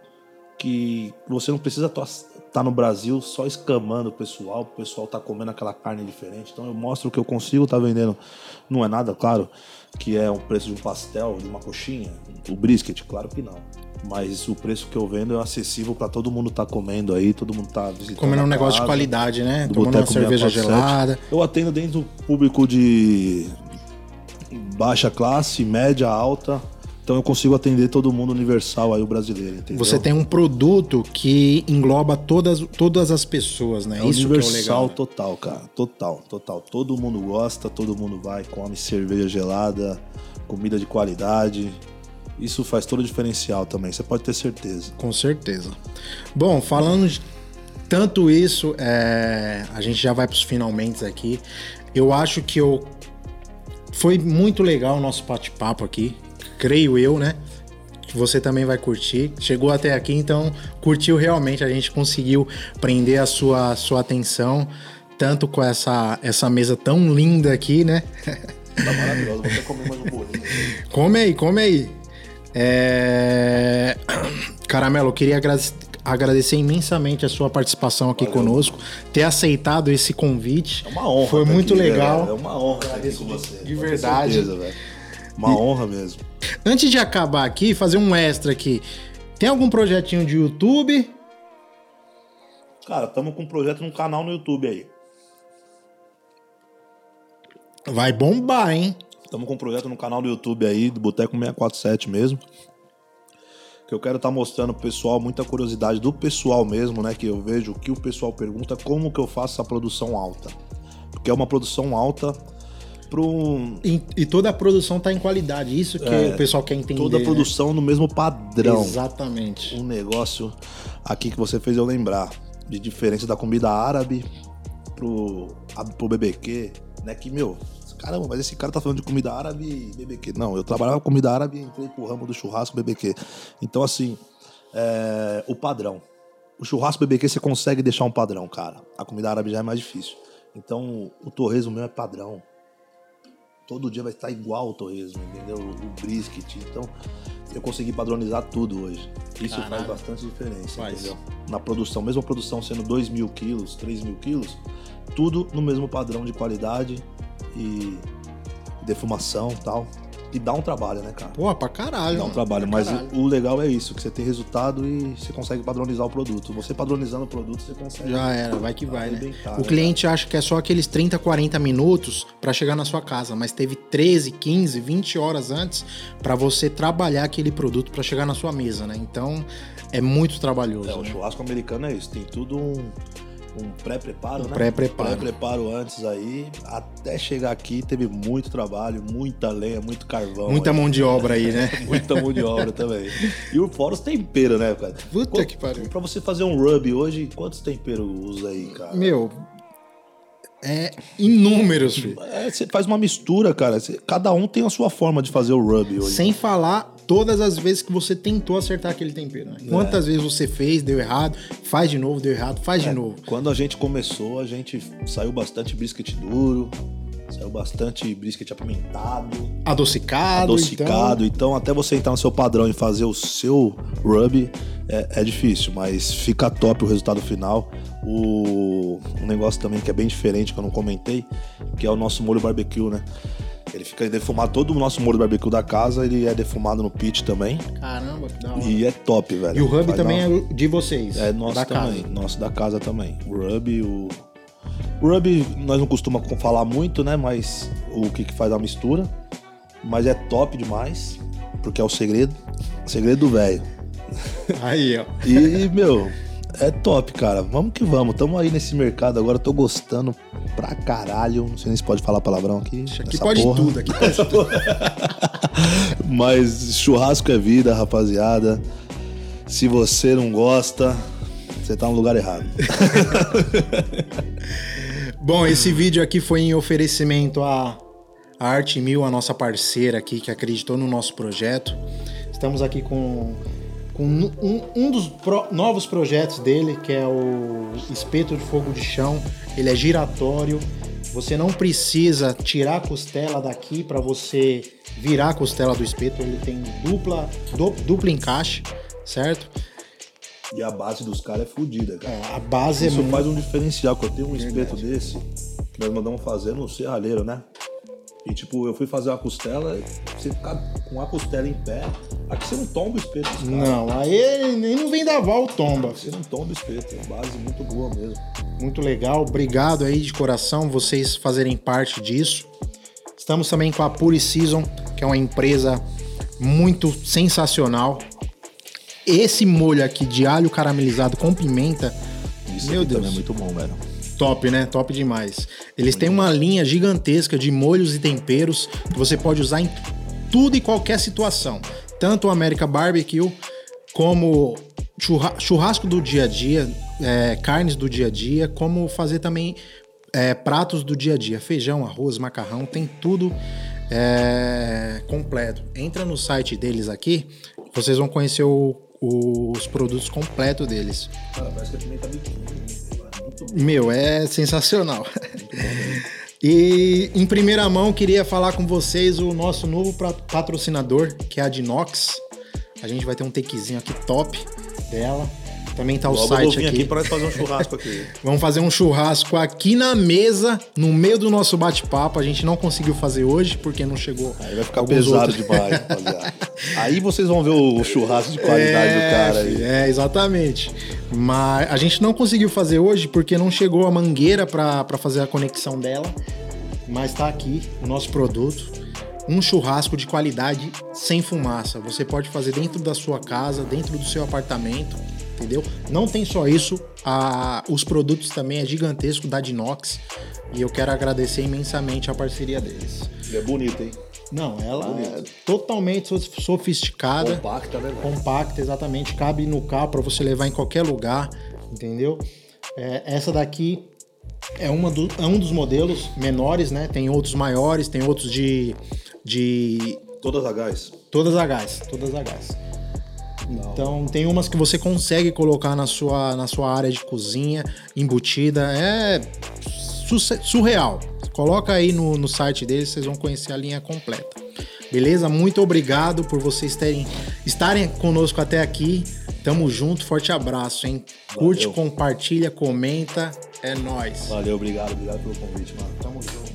[SPEAKER 2] que você não precisa estar tá no Brasil só escamando o pessoal, o pessoal tá comendo aquela carne diferente. Então eu mostro o que eu consigo tá vendendo. Não é nada, claro que é o preço de um pastel, de uma coxinha, o brisket, claro que não. Mas o preço que eu vendo é acessível para todo mundo tá comendo aí, todo mundo tá visitando.
[SPEAKER 1] Comendo um negócio de qualidade, né? Tomando uma cerveja gelada.
[SPEAKER 2] Eu atendo dentro do público de baixa classe, média, alta Então eu consigo atender todo mundo universal aí, o brasileiro, entendeu?
[SPEAKER 1] Você tem um produto que engloba todas, todas as pessoas, né?
[SPEAKER 2] É
[SPEAKER 1] Isso
[SPEAKER 2] universal
[SPEAKER 1] que é o legal. né?
[SPEAKER 2] total, cara. Total, total. Todo mundo gosta, todo mundo vai, come cerveja gelada, comida de qualidade. Isso faz todo o diferencial também, você pode ter certeza.
[SPEAKER 1] Com certeza. Bom, falando de tanto isso, é, a gente já vai para os finalmente aqui. Eu acho que eu foi muito legal o nosso bate-papo aqui, creio eu, né? Que você também vai curtir. Chegou até aqui, então curtiu realmente. A gente conseguiu prender a sua, sua atenção, tanto com essa, essa mesa tão linda aqui, né?
[SPEAKER 2] Tá maravilhoso, vou até comer mais um bolinho.
[SPEAKER 1] Come aí, come aí. É... Caramelo, eu queria agrade- agradecer imensamente a sua participação aqui
[SPEAKER 2] Valeu.
[SPEAKER 1] conosco, ter aceitado esse convite.
[SPEAKER 2] É uma honra.
[SPEAKER 1] Foi muito
[SPEAKER 2] aqui,
[SPEAKER 1] legal.
[SPEAKER 2] velho. É uma honra aqui com você.
[SPEAKER 1] de verdade.
[SPEAKER 2] certeza, velho. Uma honra mesmo.
[SPEAKER 1] Antes de acabar aqui, fazer um extra aqui. Tem algum projetinho de YouTube?
[SPEAKER 2] Cara, estamos com um projeto no canal no YouTube aí.
[SPEAKER 1] Vai bombar, hein?
[SPEAKER 2] Estamos com um projeto no canal do YouTube aí, do Boteco 647 mesmo. Que eu quero estar mostrando pro pessoal, muita curiosidade do pessoal mesmo, né? Que eu vejo que o pessoal pergunta como que eu faço essa produção alta. Porque é uma produção alta pro.
[SPEAKER 1] E, e toda a produção tá em qualidade. Isso que
[SPEAKER 2] É,
[SPEAKER 1] o pessoal quer entender.
[SPEAKER 2] Toda a
[SPEAKER 1] né?
[SPEAKER 2] produção no mesmo padrão.
[SPEAKER 1] Exatamente.
[SPEAKER 2] um negócio aqui que você fez eu lembrar de diferença da comida árabe pro, a- pro BBQ, né? Que, meu, caramba, mas esse cara tá falando de comida árabe e BBQ. Não, eu trabalhava com comida árabe e entrei pro ramo do churrasco BBQ. Então, assim, é, o padrão. O churrasco BBQ você consegue deixar um padrão, cara. A comida árabe já é mais difícil. Então, o torresmo meu é padrão. Todo dia vai estar igual o torresmo, entendeu? O brisket. Então, eu consegui padronizar tudo hoje. Isso faz
[SPEAKER 1] Caralho.
[SPEAKER 2] bastante diferença,
[SPEAKER 1] Faz.
[SPEAKER 2] entendeu? Na produção, mesmo a produção sendo 2 mil quilos, 3 mil quilos, tudo no mesmo padrão de qualidade e defumação e tal. E dá um trabalho, né, cara?
[SPEAKER 1] Pô, pra caralho.
[SPEAKER 2] Dá um trabalho, mas
[SPEAKER 1] caralho.
[SPEAKER 2] o legal é isso, que você tem resultado e você consegue padronizar o produto. Você padronizando o produto, você consegue.
[SPEAKER 1] Já era, vai que vai, né? O
[SPEAKER 2] né,
[SPEAKER 1] cliente acha que é só aqueles 30, 40 minutos pra chegar na sua casa, mas teve 13, 15, 20 horas antes pra você trabalhar aquele produto pra chegar na sua mesa, né? Então é muito trabalhoso.
[SPEAKER 2] É, o
[SPEAKER 1] né?
[SPEAKER 2] churrasco americano é isso, tem tudo um, um pré-preparo,
[SPEAKER 1] Um
[SPEAKER 2] né?
[SPEAKER 1] pré-preparo.
[SPEAKER 2] Pré-preparo antes aí, até chegar aqui teve muito trabalho, muita lenha, muito carvão.
[SPEAKER 1] Muita
[SPEAKER 2] aí.
[SPEAKER 1] mão de obra aí, né?
[SPEAKER 2] Muita mão de obra também. E o fora os temperos, né, cara?
[SPEAKER 1] Puta que pariu.
[SPEAKER 2] Pra você fazer um rub hoje, quantos temperos usa aí, cara?
[SPEAKER 1] Meu, é inúmeros, filho.
[SPEAKER 2] É, você faz uma mistura, cara. Cada um tem a sua forma de fazer o rub hoje.
[SPEAKER 1] Sem falar todas as vezes que você tentou acertar aquele tempero. Né? Quantas vezes você fez, deu errado, faz de novo, deu errado, faz
[SPEAKER 2] É.
[SPEAKER 1] de novo.
[SPEAKER 2] Quando a gente começou, a gente saiu bastante brisket duro, saiu bastante brisket apimentado.
[SPEAKER 1] Adocicado,
[SPEAKER 2] adocicado. Então... até você entrar no seu padrão e fazer o seu rub é, é difícil, mas fica top o resultado final. O um negócio também que é bem diferente que eu não comentei, que é o nosso molho barbecue, né? Ele fica defumado, todo o nosso molho barbecue da casa, ele é defumado no pit também.
[SPEAKER 1] Então... Caramba, que da hora.
[SPEAKER 2] E é top, velho.
[SPEAKER 1] E o
[SPEAKER 2] Faz
[SPEAKER 1] também
[SPEAKER 2] uma-
[SPEAKER 1] é de vocês.
[SPEAKER 2] é nosso
[SPEAKER 1] da
[SPEAKER 2] também,
[SPEAKER 1] casa.
[SPEAKER 2] nosso da casa também. O rub, o o rub nós não costumamos falar muito, né? Mas o que, que faz a mistura. Mas é top demais, porque é o segredo. O segredo do velho.
[SPEAKER 1] Aí, ó.
[SPEAKER 2] E, meu, é top, cara. Vamos que vamos. Tamo aí nesse mercado agora. Tô gostando pra caralho. Não sei nem se pode falar palavrão aqui.
[SPEAKER 1] Aqui pode
[SPEAKER 2] porra.
[SPEAKER 1] tudo, aqui pode tudo.
[SPEAKER 2] Mas churrasco é vida, rapaziada. Se você não gosta, você tá no lugar errado.
[SPEAKER 1] Bom, esse vídeo aqui foi em oferecimento à Arte Mil, a nossa parceira aqui que acreditou no nosso projeto. Estamos aqui com, com um, um dos pro- novos projetos dele, que é o espeto de fogo de chão. Ele é giratório. Você não precisa tirar a costela daqui para você virar a costela do espeto. Ele tem dupla, du- encaixe, certo?
[SPEAKER 2] E a base dos caras é fodida, cara.
[SPEAKER 1] É, a base é
[SPEAKER 2] Isso
[SPEAKER 1] muito...
[SPEAKER 2] faz um diferencial, que eu tenho um espeto desse, que nós mandamos fazer no serralheiro, né? E tipo, eu fui fazer uma costela, você ficar com a costela em pé, aqui você não tomba o espeto dos caras.
[SPEAKER 1] Não, aí ele não vem da Val tomba.
[SPEAKER 2] Você não tomba o espeto, é uma base muito boa mesmo.
[SPEAKER 1] Muito legal, obrigado aí de coração vocês fazerem parte disso. Estamos também com a Puri Season, que é uma empresa muito sensacional. Esse molho aqui de alho caramelizado com pimenta,
[SPEAKER 2] Isso
[SPEAKER 1] Meu Deus.
[SPEAKER 2] é muito bom, velho.
[SPEAKER 1] top, né? Top demais. Eles têm uma linha gigantesca de molhos e temperos que você pode usar em tudo e qualquer situação. Tanto o America Barbecue como churra- churrasco do dia a dia, é, carnes do dia a dia, como fazer também é, pratos do dia a dia. Feijão, arroz, macarrão, tem tudo é, completo. Entra no site deles aqui, vocês vão conhecer o- os produtos completos deles.
[SPEAKER 2] Cara, parece que a pimenta biquíni.
[SPEAKER 1] Meu, é sensacional. E em primeira mão queria falar com vocês o nosso novo patrocinador, que é a Dinox. A gente vai ter um takezinho aqui top dela. Também tá o
[SPEAKER 2] Logo
[SPEAKER 1] site aqui.
[SPEAKER 2] aqui nós fazer um churrasco aqui.
[SPEAKER 1] Vamos fazer um churrasco aqui na mesa, no meio do nosso bate-papo. A gente não conseguiu fazer hoje porque não chegou.
[SPEAKER 2] Aí vai ficar pesado
[SPEAKER 1] outros.
[SPEAKER 2] demais, rapaziada. Aí vocês vão ver o churrasco de qualidade do cara aí.
[SPEAKER 1] filho, É, exatamente. Mas a gente não conseguiu fazer hoje porque não chegou a mangueira pra fazer a conexão dela. Mas tá aqui o nosso produto. Um churrasco de qualidade sem fumaça. Você pode fazer dentro da sua casa, dentro do seu apartamento, entendeu? Não tem só isso, a- os produtos também é gigantesco da Dinox. E eu quero agradecer imensamente a parceria deles.
[SPEAKER 2] Ele é bonito, hein?
[SPEAKER 1] Não, ela é totalmente so- sofisticada
[SPEAKER 2] Compacta, né,
[SPEAKER 1] compacta, exatamente, cabe no carro para você levar em qualquer lugar, entendeu? É, essa daqui é, uma do- é um dos modelos menores, né? Tem outros maiores, tem outros de, de
[SPEAKER 2] Todas a gás.
[SPEAKER 1] todas a gás, todas a gás. Então tem umas que você consegue colocar na sua, na sua área de cozinha, embutida, é su- surreal. Coloca aí no, no site deles, vocês vão conhecer a linha completa. Beleza? Muito obrigado por vocês terem, estarem conosco até aqui. Tamo junto, forte abraço, hein? Curte,
[SPEAKER 2] Valeu.
[SPEAKER 1] compartilha, comenta. É nóis.
[SPEAKER 2] Valeu, obrigado, obrigado pelo convite, mano.
[SPEAKER 1] Tamo junto.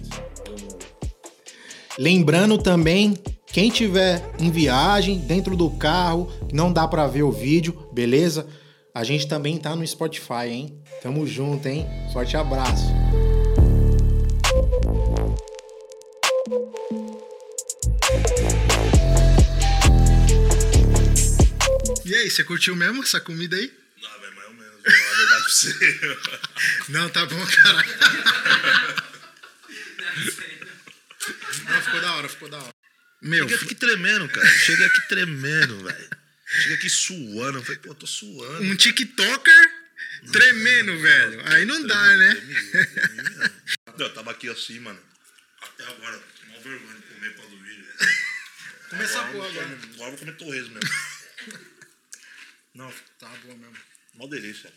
[SPEAKER 1] Lembrando também, quem tiver em viagem, dentro do carro, não dá pra ver o vídeo, beleza? A gente também tá no Spotify, hein? Tamo junto, hein? Forte abraço. E aí, você curtiu mesmo essa comida aí?
[SPEAKER 2] Não, velho, mais ou menos. Vou falar a verdade pra você.
[SPEAKER 1] Não, tá bom, cara. Não, ficou da hora, ficou da hora. Meu,
[SPEAKER 3] Cheguei aqui tremendo, cara. Cheguei aqui tremendo, velho. Cheguei aqui suando. Eu falei, pô, tô suando.
[SPEAKER 1] um TikToker tremendo, velho. Aí não dá, né?
[SPEAKER 3] Eu tava aqui assim, mano. Até agora. Mó vergonha de comer causa do vídeo.
[SPEAKER 1] Começa a
[SPEAKER 3] vou-
[SPEAKER 1] agora.
[SPEAKER 3] Agora eu vou comer torresmo mesmo. Não,
[SPEAKER 1] Tá bom mesmo.
[SPEAKER 3] mó delícia.